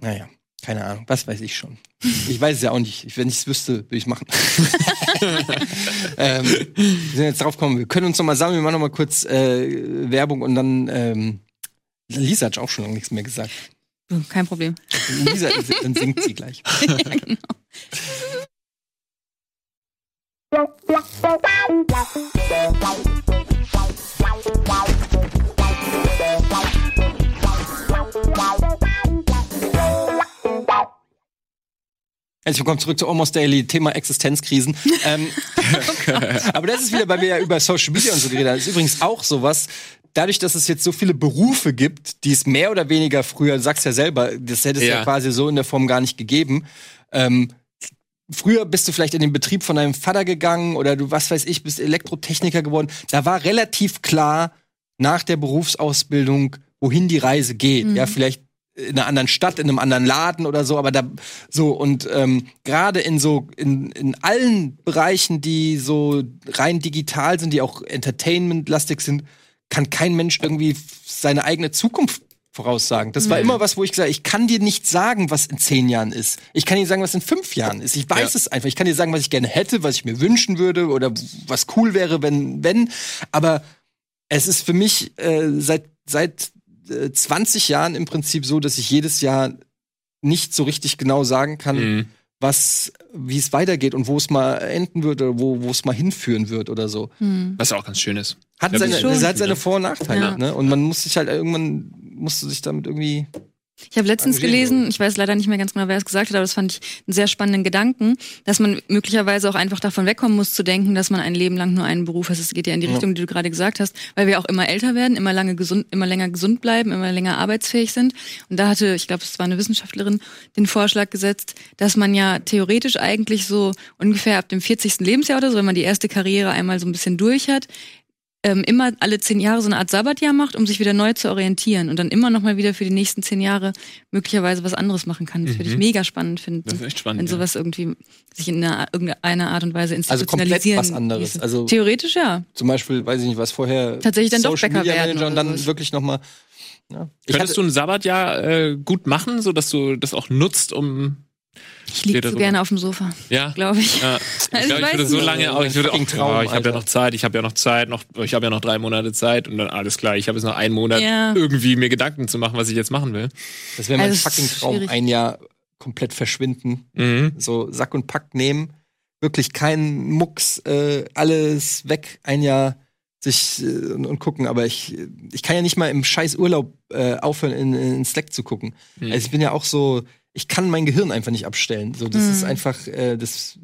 Speaker 1: Naja, keine Ahnung, was weiß ich schon. Ich weiß es ja auch nicht. Ich- Wenn ich es wüsste, würde ich machen. ähm, wir sind jetzt drauf gekommen, wir können uns noch mal sammeln, wir machen noch mal kurz äh, Werbung und dann ähm, Lisa hat auch schon lange nichts mehr gesagt.
Speaker 2: Kein Problem.
Speaker 1: Lisa, dann singt sie gleich. Herzlich willkommen zurück zu Almost Daily, Thema Existenzkrisen. ähm, aber das ist wieder, weil wir ja über Social Media und so geredet haben. Das ist übrigens auch sowas, dadurch, dass es jetzt so viele Berufe gibt, die es mehr oder weniger früher, du sagst ja selber, das hätte es ja.
Speaker 3: Ja.
Speaker 1: quasi so in der Form gar nicht gegeben. Ähm, früher bist du vielleicht in den Betrieb von deinem Vater gegangen oder du, was weiß ich, bist Elektrotechniker geworden. Da war relativ klar nach der Berufsausbildung, wohin die Reise geht. Ja, vielleicht in einer anderen Stadt, in einem anderen Laden oder so, aber da so und ähm, gerade in so in, in allen Bereichen, die so rein digital sind, die auch Entertainment-lastig sind, kann kein Mensch irgendwie seine eigene Zukunft voraussagen. Das war immer was, wo ich gesagt habe, ich kann dir nicht sagen, was in zehn Jahren ist. Ich kann dir sagen, was in fünf Jahren ist. Ich weiß
Speaker 3: Ja.
Speaker 1: es einfach. Ich kann dir sagen, was ich gerne hätte, was ich mir wünschen würde oder was cool wäre, wenn, wenn. Aber es ist für mich äh, seit, seit äh, 20 Jahren im Prinzip so, dass ich jedes Jahr nicht so richtig genau sagen kann,
Speaker 3: Mhm.
Speaker 1: was, wie es weitergeht und wo es mal enden wird oder wo, wo es mal hinführen wird oder so.
Speaker 3: Was auch ganz schön ist.
Speaker 1: Hat
Speaker 3: Ja,
Speaker 1: seine, hat seine Vor- und Nachteile,
Speaker 2: Ja.
Speaker 1: ne? Und man muss sich halt irgendwann, musst du sich damit irgendwie.
Speaker 2: Ich habe letztens gelesen, ich weiß leider nicht mehr ganz genau, wer es gesagt hat, aber das fand ich einen sehr spannenden Gedanken, dass man möglicherweise auch einfach davon wegkommen muss zu denken, dass man ein Leben lang nur einen Beruf hat. Es geht ja in die. Richtung, die du gerade gesagt hast, weil wir auch immer älter werden, immer lange gesund, immer länger gesund bleiben, immer länger arbeitsfähig sind. Und da hatte, ich glaube, es war eine Wissenschaftlerin, den Vorschlag gesetzt, dass man ja theoretisch eigentlich so ungefähr ab dem 40. Lebensjahr oder so, wenn man die erste Karriere einmal so ein bisschen durch hat, ähm, immer alle zehn Jahre so eine Art Sabbatjahr macht, um sich wieder neu zu orientieren und dann immer noch mal wieder für die nächsten zehn Jahre möglicherweise was anderes machen kann. Das würde ich mega spannend finden.
Speaker 3: Das ist echt spannend,
Speaker 2: Wenn
Speaker 3: ja.
Speaker 2: sowas irgendwie sich in einer, irgendeiner Art und Weise
Speaker 1: Also komplett
Speaker 2: institutionalisieren
Speaker 1: was anderes. Also-
Speaker 2: Theoretisch ja.
Speaker 1: Zum Beispiel, weiß ich nicht, was vorher.
Speaker 2: Tatsächlich dann doch
Speaker 1: Social
Speaker 2: Bäcker
Speaker 1: Media
Speaker 2: werden
Speaker 1: Manager und dann
Speaker 2: sowas.
Speaker 1: wirklich nochmal. Ja.
Speaker 3: Könntest
Speaker 1: hatte,
Speaker 3: du ein Sabbatjahr äh, gut machen, so dass du das auch nutzt, um
Speaker 2: Ich liege so gerne auf dem Sofa,
Speaker 3: ja.
Speaker 2: glaube ich.
Speaker 3: Ja, ich
Speaker 2: Also
Speaker 3: glaube,
Speaker 2: ich
Speaker 3: ich würde so lange auch, ich würde auch,
Speaker 1: Traum,
Speaker 3: oh, ich habe ja noch Zeit, ich habe ja noch Zeit, noch, ich habe ja noch drei Monate Zeit und dann alles klar, ich habe jetzt noch einen Monat,
Speaker 2: Ja.
Speaker 3: irgendwie mir Gedanken zu machen, was ich jetzt machen will.
Speaker 1: das wäre mein
Speaker 2: Also,
Speaker 1: fucking Traum.
Speaker 2: schwierig.
Speaker 1: Ein Jahr komplett verschwinden.
Speaker 3: Mhm.
Speaker 1: So Sack und Pack nehmen. Wirklich keinen Mucks, äh, alles weg. Ein Jahr sich äh, und, und gucken. Aber ich, ich kann ja nicht mal im scheiß Urlaub äh, aufhören, in, in Slack zu gucken.
Speaker 3: Mhm.
Speaker 1: Also ich bin ja auch so, ich kann mein Gehirn einfach nicht abstellen. So, das
Speaker 2: Mhm.
Speaker 1: ist einfach, äh, das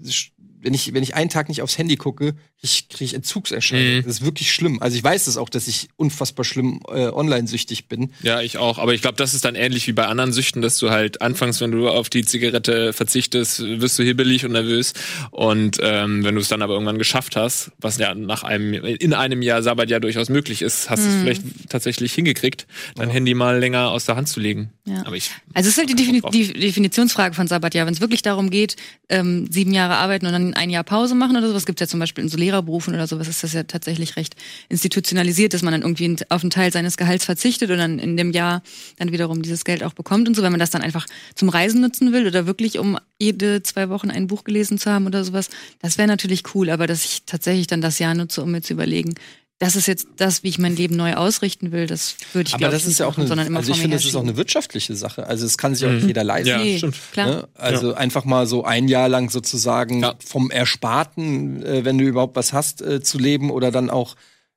Speaker 1: wenn ich, wenn ich einen Tag nicht aufs Handy gucke, ich kriege ich Entzugserscheinungen.
Speaker 3: Mhm.
Speaker 1: Das ist wirklich schlimm. Also ich weiß es auch, dass ich unfassbar schlimm äh, online-süchtig bin.
Speaker 3: Ja, ich auch. Aber ich glaube, das ist dann ähnlich wie bei anderen Süchten, dass du halt anfangs, wenn du auf die Zigarette verzichtest, wirst du hibbelig und nervös. Und ähm, wenn du es dann aber irgendwann geschafft hast, was ja nach einem in einem Jahr Sabbat ja durchaus möglich ist, hast du es vielleicht tatsächlich hingekriegt, dein Handy mal länger aus der Hand zu legen.
Speaker 2: Ja.
Speaker 3: Aber ich
Speaker 2: Also es ist halt die, Defini die Definitionsfrage von Sabbatjahr. Wenn es wirklich darum geht, ähm, sieben Jahre arbeiten und dann ein Jahr Pause machen oder sowas, gibt ja zum Beispiel in so Lehrerberufen oder sowas, ist das ja tatsächlich recht institutionalisiert, dass man dann irgendwie auf einen Teil seines Gehalts verzichtet und dann in dem Jahr dann wiederum dieses Geld auch bekommt und so. Wenn man das dann einfach zum Reisen nutzen will oder wirklich um jede zwei Wochen ein Buch gelesen zu haben oder sowas, das wäre natürlich cool, aber dass ich tatsächlich dann das Jahr nutze, um mir zu überlegen, das ist jetzt das, wie ich mein Leben neu ausrichten will, das würde ich
Speaker 1: Aber
Speaker 2: glaub
Speaker 1: das
Speaker 2: ich,
Speaker 1: ist
Speaker 2: nicht
Speaker 1: ja auch
Speaker 2: machen,
Speaker 1: eine,
Speaker 2: sondern immer
Speaker 1: also ich finde, das ist auch eine wirtschaftliche Sache. Also es kann sich auch
Speaker 3: Mhm.
Speaker 1: nicht jeder leisten.
Speaker 3: Ja,
Speaker 2: Nee,
Speaker 3: stimmt.
Speaker 2: klar.
Speaker 1: Ne? Also einfach mal so ein Jahr lang sozusagen
Speaker 3: Ja.
Speaker 1: vom Ersparten, äh, wenn du überhaupt was hast, äh, zu leben oder dann auch.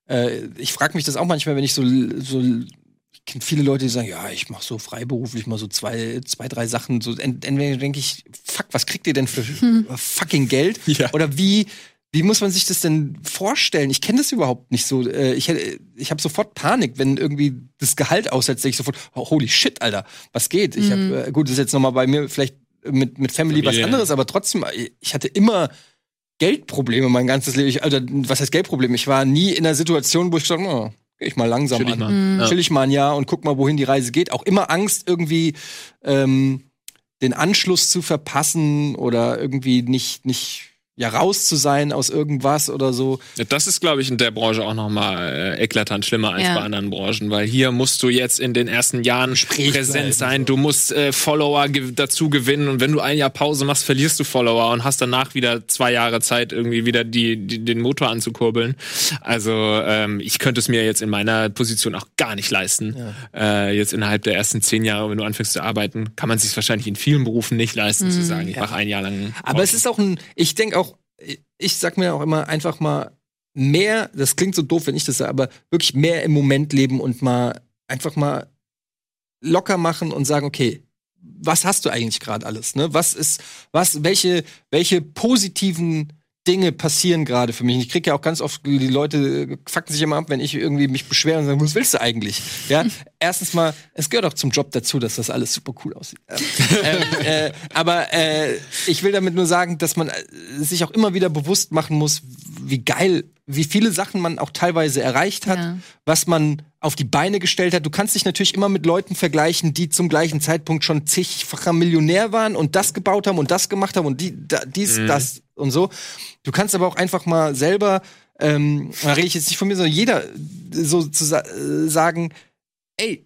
Speaker 1: Äh, ich frage mich das auch manchmal, wenn ich so so ich kenne viele Leute, die sagen, ja, ich mache so freiberuflich mal so zwei, zwei, drei Sachen. So ent- entweder denke ich, fuck, was kriegt ihr denn für fucking Geld?
Speaker 3: Ja.
Speaker 1: Oder wie wie muss man sich das denn vorstellen? Ich kenne das überhaupt nicht so. Äh, Ich, ich habe sofort Panik, wenn irgendwie das Gehalt aussetzt, ich sofort, oh, holy shit, Alter, was geht? Ich habe, äh, gut, das ist jetzt nochmal bei mir vielleicht mit, mit Family,
Speaker 3: Familie.
Speaker 1: was anderes, aber trotzdem, äh, ich hatte immer Geldprobleme mein ganzes Leben. Ich, also, was heißt Geldprobleme? Ich war nie in einer Situation, wo ich gesagt habe, oh, geh ich mal langsam
Speaker 3: Chill ich
Speaker 1: an.
Speaker 3: mal.
Speaker 2: Mhm.
Speaker 3: Ja.
Speaker 1: Chill ich mal ein Jahr und guck mal, wohin die Reise geht. Auch immer Angst, irgendwie ähm, den Anschluss zu verpassen oder irgendwie nicht, nicht ja raus zu sein aus irgendwas oder so.
Speaker 3: Das ist, glaube ich, in der Branche auch noch mal äh, eklatant schlimmer als
Speaker 2: Ja.
Speaker 3: bei anderen Branchen, weil hier musst du jetzt in den ersten Jahren
Speaker 1: Gespräch
Speaker 3: präsent sein.
Speaker 1: so.
Speaker 3: Du musst äh, Follower ge dazu gewinnen und wenn du ein Jahr Pause machst, verlierst du Follower und hast danach wieder zwei Jahre Zeit, irgendwie wieder die, die den Motor anzukurbeln. Also ähm, ich könnte es mir jetzt in meiner Position auch gar nicht leisten. Äh, jetzt innerhalb der ersten zehn Jahre, wenn du anfängst zu arbeiten, kann man sich wahrscheinlich in vielen Berufen nicht leisten, zu sagen, ich mache ein Jahr lang.
Speaker 1: Aber es ist auch ein, ich denke auch, ich sag mir auch immer einfach mal mehr, das klingt so doof, wenn ich das sage, aber wirklich mehr im Moment leben und mal einfach mal locker machen und sagen, okay, was hast du eigentlich gerade alles, ne? Was ist, was, welche, welche positiven Dinge passieren gerade für mich. Ich kriege ja auch ganz oft, die Leute äh, fucken sich immer ab, wenn ich irgendwie mich beschwere und sagen, was willst du eigentlich? Ja, erstens mal, es gehört auch zum Job dazu, dass das alles super cool aussieht. Ähm, äh, aber äh, ich will damit nur sagen, dass man äh, sich auch immer wieder bewusst machen muss, wie geil, wie viele Sachen man auch teilweise erreicht hat,
Speaker 2: Ja.
Speaker 1: was man auf die Beine gestellt hat. Du kannst dich natürlich immer mit Leuten vergleichen, die zum gleichen Zeitpunkt schon zigfacher Millionär waren und das gebaut haben und das gemacht haben und die, da, dies, das und so. Du kannst aber auch einfach mal selber, ähm, da rede ich jetzt nicht von mir, sondern jeder so zu sa äh, sagen, ey,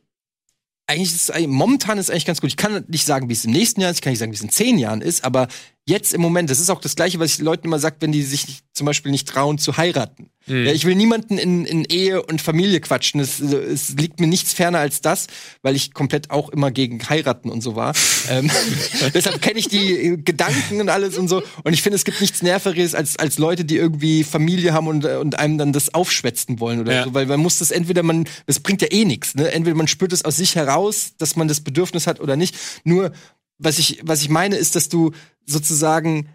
Speaker 1: eigentlich ist es, momentan ist es eigentlich ganz gut. Ich kann nicht sagen, wie es im nächsten Jahr ist, ich kann nicht sagen, wie es in zehn Jahren ist, aber jetzt im Moment, das ist auch das Gleiche, was ich den Leuten immer sage, wenn die sich nicht, zum Beispiel nicht trauen zu heiraten. Ja, ich will niemanden in, in Ehe und Familie quatschen. Es, es liegt mir nichts ferner als das, weil ich komplett auch immer gegen heiraten und so war. ähm, deshalb kenne ich die Gedanken und alles und so. Und ich finde, es gibt nichts Nervigeres als, als Leute, die irgendwie Familie haben und, und einem dann das aufschwätzen wollen oder
Speaker 3: Ja.
Speaker 1: so. Weil man muss das entweder, man, das bringt ja eh nichts. Ne? Entweder man spürt es aus sich heraus, dass man das Bedürfnis hat oder nicht. Nur, was ich, was ich meine, ist, dass du sozusagen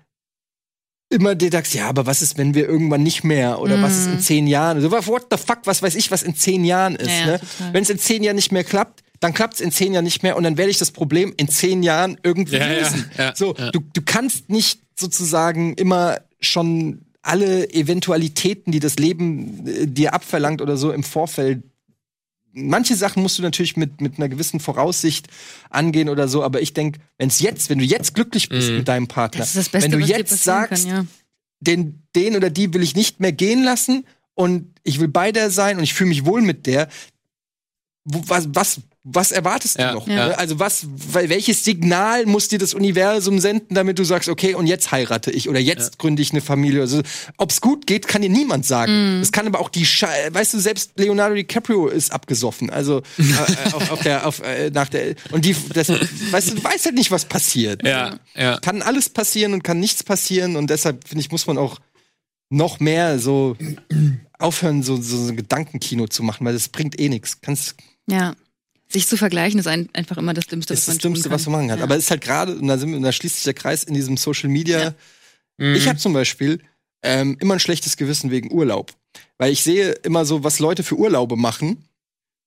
Speaker 1: immer dir sagst, ja, aber was ist, wenn wir irgendwann nicht mehr oder was ist in zehn Jahren? So, what the fuck, was weiß ich, was in zehn Jahren ist.
Speaker 2: Ja,
Speaker 1: ne? Wenn es in zehn Jahren nicht mehr klappt, dann klappt es in zehn Jahren nicht mehr und dann werde ich das Problem in zehn Jahren irgendwie
Speaker 3: Ja, ja,
Speaker 1: lösen.
Speaker 3: ja,
Speaker 1: so,
Speaker 3: ja.
Speaker 1: Du, du kannst nicht sozusagen immer schon alle Eventualitäten, die das Leben äh, dir abverlangt oder so im Vorfeld manche Sachen musst du natürlich mit, mit einer gewissen Voraussicht angehen oder so, aber ich denke, wenn es jetzt, wenn du jetzt glücklich bist
Speaker 3: Mhm.
Speaker 1: mit deinem Partner,
Speaker 2: Das ist das Beste,
Speaker 1: wenn du jetzt sagst,
Speaker 2: kann, ja.
Speaker 1: den, den oder die will ich nicht mehr gehen lassen und ich will bei der sein und ich fühle mich wohl mit der, was, was, was erwartest du
Speaker 3: Ja,
Speaker 1: noch?
Speaker 3: ja.
Speaker 1: ne? Also was, weil- welches Signal muss dir das Universum senden, damit du sagst, okay, und jetzt heirate ich oder jetzt gründe ich eine Familie. Also, ob's gut geht, kann dir niemand sagen. Das kann aber auch die, Sche weißt du, selbst Leonardo DiCaprio ist abgesoffen. Also äh, äh, auf, auf der, auf, äh, nach der und die, das, weißt du, du weißt halt nicht, was passiert.
Speaker 3: Ja, ja.
Speaker 1: Kann alles passieren und kann nichts passieren und deshalb finde ich, muss man auch noch mehr so aufhören, so, so, so ein Gedankenkino zu machen, weil das bringt eh nichts. Kannst,
Speaker 2: Ja. Sich zu vergleichen ist ein, einfach immer das Dümmste,
Speaker 1: das
Speaker 2: was
Speaker 1: ist
Speaker 2: man
Speaker 1: das Dümmste,
Speaker 2: tun kann.
Speaker 1: was man machen kann.
Speaker 2: Ja.
Speaker 1: Aber es ist halt gerade, und da, sind wir, und da schließt sich der Kreis in diesem Social Media.
Speaker 2: Ja.
Speaker 3: Mhm.
Speaker 1: Ich habe zum Beispiel ähm, immer ein schlechtes Gewissen wegen Urlaub. Weil ich sehe immer so, was Leute für Urlaube machen.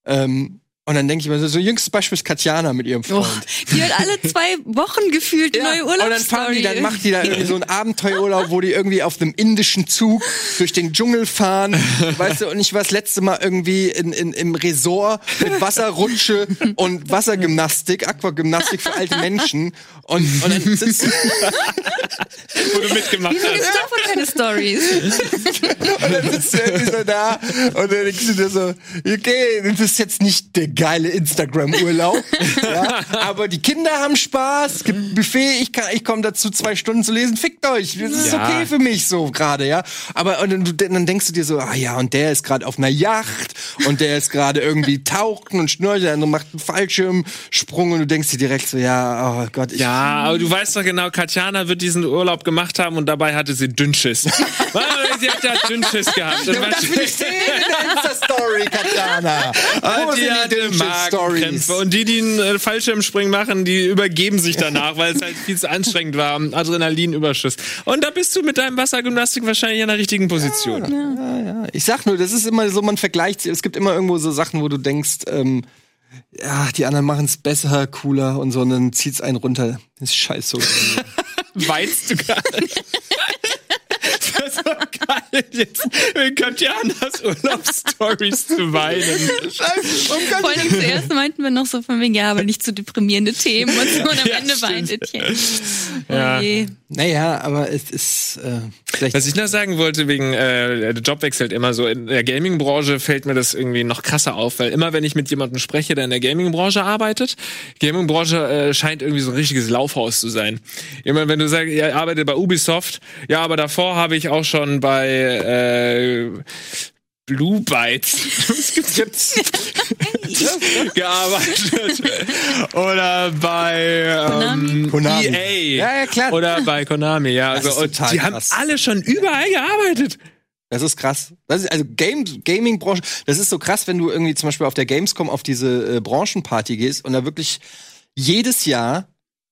Speaker 1: Ähm, und dann denke ich mir so, so jüngstes Beispiel ist Katjana mit ihrem
Speaker 2: Oh,
Speaker 1: Freund.
Speaker 2: die hat alle zwei Wochen gefühlt eine neue
Speaker 1: und dann fahren die, dann macht die da irgendwie so einen Abenteuerurlaub, wo die irgendwie auf einem indischen Zug durch den Dschungel fahren. weißt du, und ich war das letzte Mal irgendwie in, in, im Resort mit Wasserrutsche und Wassergymnastik, Aquagymnastik für alte Menschen. Und, und dann sitzt du,
Speaker 3: Wo du mitgemacht
Speaker 2: Wieso
Speaker 3: hast.
Speaker 2: davon keine Stories?
Speaker 1: und dann sitzt du irgendwie so da und dann denkst du dir so, okay, das ist jetzt nicht der geile Instagram-Urlaub. ja, aber die Kinder haben Spaß, gibt ein Buffet, ich, kann- ich komme dazu, zwei Stunden zu lesen, fickt euch. Das ist
Speaker 3: Ja.
Speaker 1: okay für mich so gerade, ja. Aber und dann, du- dann denkst du dir so, ah ja, und der ist gerade auf einer Yacht und der ist gerade irgendwie tauchen und schnurrt, der andere macht einen Fallschirmsprung und du denkst dir direkt so, ja, oh Gott, ich
Speaker 3: Ja, aber du weißt doch genau, Katjana wird diesen Urlaub gemacht haben und dabei hatte sie Dünnschiss. sie hat ja Dünnschiss gehabt. Und
Speaker 1: Ja, das will ich sehen in der Insta-Story, Katjana. Wo
Speaker 3: Und die
Speaker 1: Dünnschiss-Stories?
Speaker 3: Magenkrämpfe. Und die, die einen äh, Fallschirmspringen machen, die übergeben sich danach, weil es halt viel zu anstrengend war. Adrenalinüberschuss. Und da bist du mit deinem Wassergymnastik wahrscheinlich in der richtigen Position.
Speaker 1: Ich sag nur, das ist immer so, man vergleicht. Es gibt immer irgendwo so Sachen, wo du denkst, ähm, ja, die anderen machen es besser, cooler und so, und dann zieht's einen runter. Das ist scheiße.
Speaker 3: Weinst du gerade? Das ist so geil. Jetzt könnt ihr anders Urlaubsstories zu weinen.
Speaker 2: Vor allem zuerst meinten wir noch so von wegen, ja, aber nicht zu deprimierende Themen und so. Und am
Speaker 3: Ja,
Speaker 2: Ende weint Etienne. Oh
Speaker 3: Ja.
Speaker 2: je.
Speaker 1: naja, aber es ist äh, vielleicht.
Speaker 3: Was ich noch sagen wollte, wegen äh, der Job wechselt immer so. In der Gaming-Branche fällt mir das irgendwie noch krasser auf, weil immer wenn ich mit jemandem spreche, der in der Gaming-Branche arbeitet, Gaming-Branche äh, scheint irgendwie so ein richtiges Laufhaus zu sein. Immer wenn du sagst, ja, ich arbeite bei Ubisoft, ja, aber davor habe ich auch schon bei äh, Blue Bytes gearbeitet. Oder bei ähm,
Speaker 1: Konami.
Speaker 3: EA.
Speaker 1: Ja, ja, klar.
Speaker 3: Oder bei Konami, ja.
Speaker 1: Das
Speaker 3: Also,
Speaker 1: ist
Speaker 3: und
Speaker 1: total
Speaker 3: die haben
Speaker 1: krass.
Speaker 3: alle schon überall gearbeitet.
Speaker 1: Das ist krass. Das ist, also Game, Gaming-Branche, das ist so krass, wenn du irgendwie zum Beispiel auf der Gamescom auf diese äh, Branchenparty gehst und da wirklich jedes Jahr,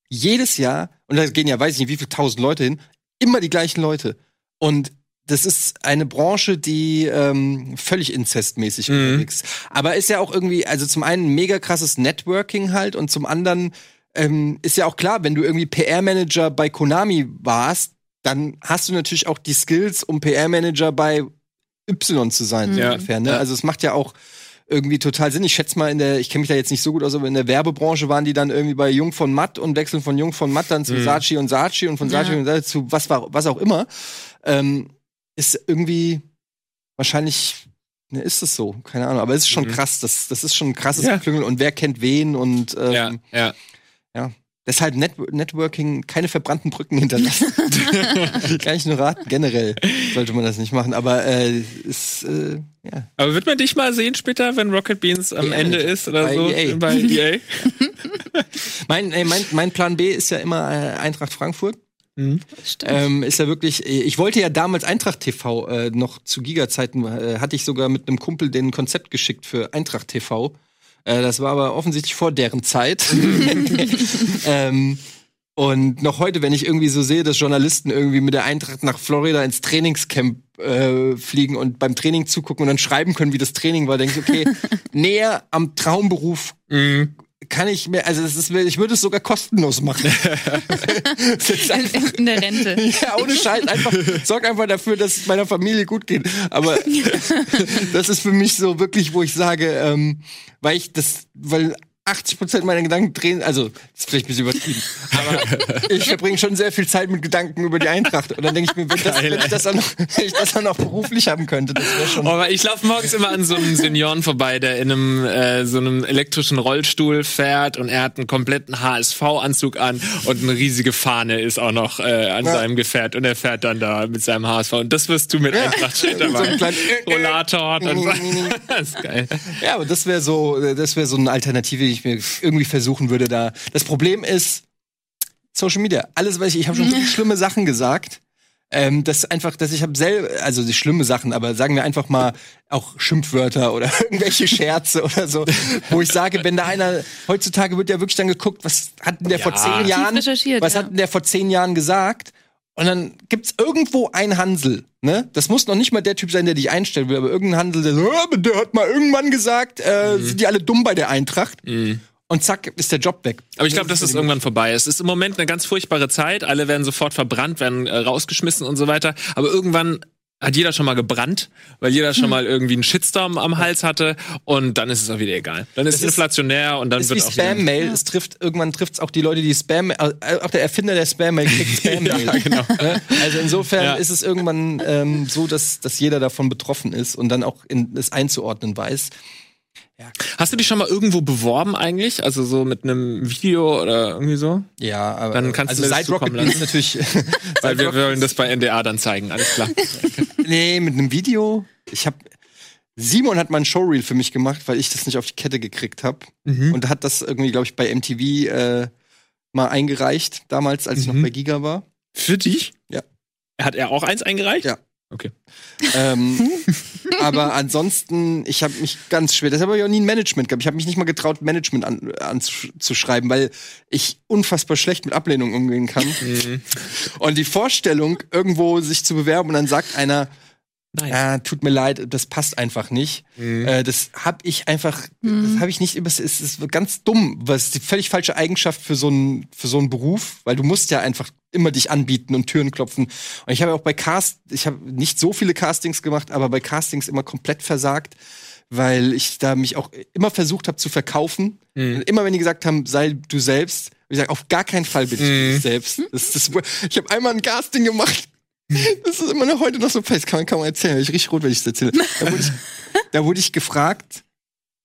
Speaker 1: jedes Jahr, und da gehen ja weiß ich nicht wie viele tausend Leute hin, immer die gleichen Leute. Und das ist eine Branche, die ähm, völlig inzestmäßig
Speaker 3: Mhm.
Speaker 1: unterwegs ist. Aber ist ja auch irgendwie, also zum einen ein mega krasses Networking halt und zum anderen ähm, ist ja auch klar, wenn du irgendwie PR-Manager bei Konami warst, dann hast du natürlich auch die Skills, um PR-Manager bei Y zu sein, so
Speaker 3: Ja.
Speaker 1: ungefähr. Ne? Also es macht ja auch irgendwie total Sinn. Ich schätze mal in der, ich kenne mich da jetzt nicht so gut aus, aber in der Werbebranche waren die dann irgendwie bei Jung von Matt und wechseln von Jung von Matt dann zu
Speaker 3: Mhm.
Speaker 1: Saatchi und Saatchi und von Saatchi
Speaker 2: Ja.
Speaker 1: und Saatchi zu was war, was auch immer. Ähm, ist irgendwie wahrscheinlich, ne, ist es so, keine Ahnung. Aber es ist schon
Speaker 3: Mhm.
Speaker 1: krass. Das, das ist schon ein krasses
Speaker 3: Ja.
Speaker 1: Geklüngel und wer kennt wen und ähm,
Speaker 3: Ja, ja.
Speaker 1: Deshalb Net Networking, keine verbrannten Brücken hinterlassen. Kann ich nur raten. Generell sollte man das nicht machen. Aber äh, ist, äh, ja.
Speaker 3: Aber wird man dich mal sehen später, wenn Rocket Beans am
Speaker 1: Ja,
Speaker 3: Ende ist oder
Speaker 1: bei
Speaker 3: so?
Speaker 1: EA.
Speaker 3: Bei EA?
Speaker 1: Mein, ey, mein, mein Plan B ist ja immer äh, Eintracht Frankfurt.
Speaker 2: Stimmt.
Speaker 1: Ähm, ist ja wirklich, ich wollte ja damals Eintracht TV äh, noch zu Giga-Zeiten, äh, hatte ich sogar mit einem Kumpel den Konzept geschickt für Eintracht TV. Äh, das war aber offensichtlich vor deren Zeit. ähm, und noch heute, wenn ich irgendwie so sehe, dass Journalisten irgendwie mit der Eintracht nach Florida ins Trainingscamp äh, fliegen und beim Training zugucken und dann schreiben können, wie das Training war, denke ich, okay, näher am Traumberuf
Speaker 3: Mhm.
Speaker 1: Kann ich mir, also das ist, ich würde es sogar kostenlos machen. Einfach-
Speaker 2: In der Rente.
Speaker 1: ja, ohne Scheiß. Einfach, sorg einfach dafür, dass es meiner Familie gut geht. Aber das ist für mich so wirklich, wo ich sage, ähm, weil ich das, weil 80 Prozent meiner Gedanken drehen, also, das ist vielleicht ein bisschen übertrieben, aber ich verbringe schon sehr viel Zeit mit Gedanken über die Eintracht. Und dann denke ich mir, wenn, das, wenn, ich das dann noch, wenn ich das dann noch beruflich haben könnte, das wäre schon.
Speaker 3: Oh, aber ich laufe morgens immer an so einem Senioren vorbei, der in einem äh, so einem elektrischen Rollstuhl fährt und er hat einen kompletten HSV-Anzug an und eine riesige Fahne ist auch noch äh, an
Speaker 1: Ja.
Speaker 3: seinem Gefährt und er fährt dann da mit seinem HSV und das wirst du mit
Speaker 1: Ja.
Speaker 3: Eintracht steht
Speaker 1: So
Speaker 3: dabei.
Speaker 1: kleinen-
Speaker 3: Rollator und das ist geil.
Speaker 1: Ja, aber das wäre so, das wäre so eine Alternative, ich mir irgendwie versuchen würde da. Das Problem ist Social Media. Alles, was ich, ich habe schon wirklich schlimme Sachen gesagt. Ähm, das einfach, dass ich habe selber, also die schlimme Sachen, aber sagen wir einfach mal auch Schimpfwörter oder irgendwelche Scherze oder so, wo ich sage, wenn da einer heutzutage wird ja wirklich dann geguckt, was hat denn der vor
Speaker 3: Ja.
Speaker 1: zehn
Speaker 3: Tief
Speaker 1: Jahren, was
Speaker 2: ja.
Speaker 1: hat denn der vor zehn Jahren gesagt? Und dann gibt's irgendwo ein Hansel, ne? Das muss noch nicht mal der Typ sein, der dich einstellen will, aber irgendein Hansel, der so, "Ah, der hat mal irgendwann gesagt, äh,
Speaker 3: Mhm.
Speaker 1: sind die alle dumm bei der Eintracht? Und zack, ist der Job weg.
Speaker 3: Aber ich glaube, das ist irgendwann vorbei. Es ist im Moment eine ganz furchtbare Zeit. Alle werden sofort verbrannt, werden äh, rausgeschmissen und so weiter. Aber irgendwann hat jeder schon mal gebrannt, weil jeder
Speaker 1: Hm.
Speaker 3: schon mal irgendwie einen Shitstorm am Hals hatte und dann ist es auch wieder egal. Dann ist es inflationär und dann
Speaker 1: ist
Speaker 3: wird
Speaker 1: wie
Speaker 3: auch wieder-
Speaker 1: Spam-Mail. Es trifft, irgendwann trifft's auch die Leute, die Spam, äh, auch der Erfinder der Spam-Mail kriegt Spam-Mail.
Speaker 3: Ja, genau.
Speaker 1: Ne? Also insofern
Speaker 3: Ja.
Speaker 1: ist es irgendwann ähm, so, dass, dass jeder davon betroffen ist und dann auch in, es einzuordnen weiß.
Speaker 3: Hast du dich schon mal irgendwo beworben eigentlich? Also so mit einem Video oder irgendwie so?
Speaker 1: Ja, aber
Speaker 3: Dann kannst
Speaker 1: also
Speaker 3: du
Speaker 1: Side Rocket Beans natürlich.
Speaker 3: Weil wir wollen das bei NDA dann zeigen, alles klar.
Speaker 1: Nee, mit einem Video. Ich habe Simon hat mal ein Showreel für mich gemacht, weil ich das nicht auf die Kette gekriegt habe
Speaker 3: Mhm.
Speaker 1: und hat das irgendwie, glaube ich, bei MTV äh, mal eingereicht damals, als ich
Speaker 3: Mhm.
Speaker 1: noch bei Giga war.
Speaker 3: Für dich?
Speaker 1: Ja.
Speaker 3: Hat er auch eins eingereicht?
Speaker 1: Ja.
Speaker 3: Okay.
Speaker 1: ähm, aber ansonsten, ich habe mich ganz schwer. Deshalb habe ich auch nie ein Management gehabt. Ich habe mich nicht mal getraut, Management an- anzuschreiben, weil ich unfassbar schlecht mit Ablehnung umgehen kann.
Speaker 3: Mhm.
Speaker 1: Und die Vorstellung, irgendwo sich zu bewerben und dann sagt einer,
Speaker 3: Nice.
Speaker 1: ja, tut mir leid, das passt einfach nicht.
Speaker 3: Mhm.
Speaker 1: Äh, das habe ich einfach, das habe ich nicht, es ist, es ist ganz dumm, was ist die völlig falsche Eigenschaft für so einen für so einen Beruf, weil du musst ja einfach immer dich anbieten und Türen klopfen. Und ich habe auch bei Cast, ich habe nicht so viele Castings gemacht, aber bei Castings immer komplett versagt, weil ich da mich auch immer versucht habe zu verkaufen.
Speaker 3: Mhm.
Speaker 1: Und immer wenn die gesagt haben, sei du selbst, hab ich sage, auf gar keinen Fall bin ich
Speaker 3: Mhm.
Speaker 1: ich selbst. Das das, ich habe einmal ein Casting gemacht. Das ist immer noch heute noch so fest, kann, man- man erzählen. Ich richtig rot, wenn ich es erzähle. Da wurde ich, da wurde ich gefragt,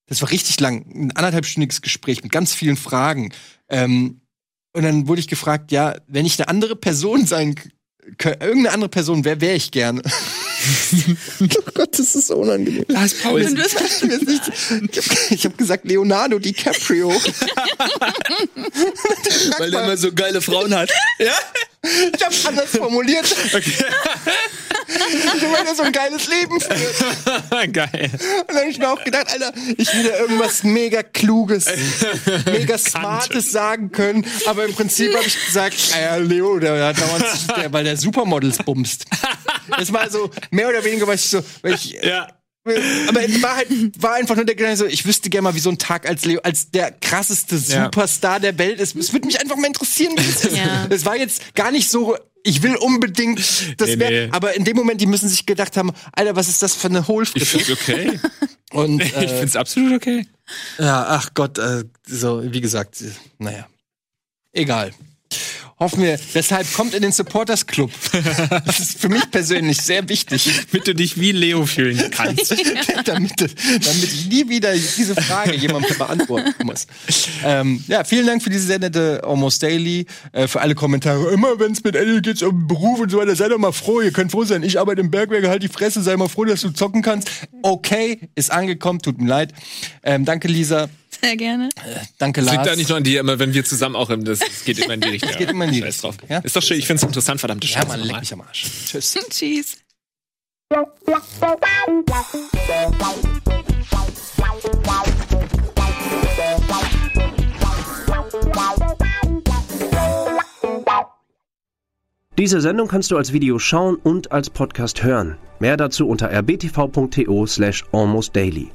Speaker 1: das war richtig lang, ein anderthalbstündiges Gespräch mit ganz vielen Fragen. Ähm, und dann wurde ich gefragt, ja, wenn ich eine andere Person sein könnte, irgendeine andere Person, wer wäre ich gerne? oh Gott, das ist so unangenehm.
Speaker 3: Lars Paul
Speaker 1: Ich habe ich hab gesagt Leonardo DiCaprio.
Speaker 3: weil der immer so geile Frauen hat. ja?
Speaker 1: Ich hab's anders formuliert. Ich meine, so ein geiles Leben führt.
Speaker 3: Geil.
Speaker 1: Und dann hab ich mir auch gedacht, Alter, ich hätte irgendwas mega Kluges, mega Smartes sagen können. Aber im Prinzip habe ich gesagt, ja, Leo, der der, weil der Supermodels bumst. Das war so, mehr oder weniger, weil ich so, weil ich,
Speaker 3: Ja.
Speaker 1: aber in Wahrheit war einfach nur der Gedanke so, ich wüsste gerne mal, wie so ein Tag als Leo, als der krasseste
Speaker 3: Ja.
Speaker 1: Superstar der Welt ist. Es würde mich einfach mal interessieren, wie es ist.
Speaker 2: Ja.
Speaker 1: Es war jetzt gar nicht so, ich will unbedingt das
Speaker 3: Nee,
Speaker 1: wär,
Speaker 3: nee.
Speaker 1: aber in dem Moment, die müssen sich gedacht haben, Alter, was ist das für eine
Speaker 3: Ich
Speaker 1: Hohlfritte?
Speaker 3: find's okay.
Speaker 1: Und
Speaker 3: Ich
Speaker 1: äh,
Speaker 3: find's absolut okay.
Speaker 1: ja, ach Gott, äh, so, wie gesagt, naja. Egal. Hoffen wir, deshalb kommt in den Supporters Club. Das ist für mich persönlich sehr wichtig,
Speaker 3: Damit du dich wie Leo fühlen kannst.
Speaker 1: damit, damit ich nie wieder diese Frage jemandem beantworten muss. Ähm, ja, vielen Dank für diese sehr nette Almost Daily, äh, für alle Kommentare. Immer wenn es mit Eddie geht um Beruf und so weiter, sei doch mal froh, ihr könnt froh sein. Ich arbeite im Bergwerk, halt die Fresse, sei mal froh, dass du zocken kannst. Okay, ist angekommen, tut mir leid. Ähm, danke Lisa,
Speaker 2: Sehr gerne.
Speaker 1: danke
Speaker 3: Das
Speaker 1: Lars.
Speaker 3: liegt da nicht nur an dir, immer wenn wir zusammen auch im, das, das geht immer in die Richtung.
Speaker 1: geht immer in die
Speaker 3: Scheiß drauf.
Speaker 1: Richtung, ja.
Speaker 3: Ist doch schön, ich find's interessant, verdammte
Speaker 1: Ja,
Speaker 3: Scheiße.
Speaker 1: Mann, leck
Speaker 3: nochmal.
Speaker 1: mich am Arsch. Tschüss.
Speaker 2: Tschüss.
Speaker 4: Diese Sendung kannst du als Video schauen und als Podcast hören. Mehr dazu unter rbtv.to slash almostdaily.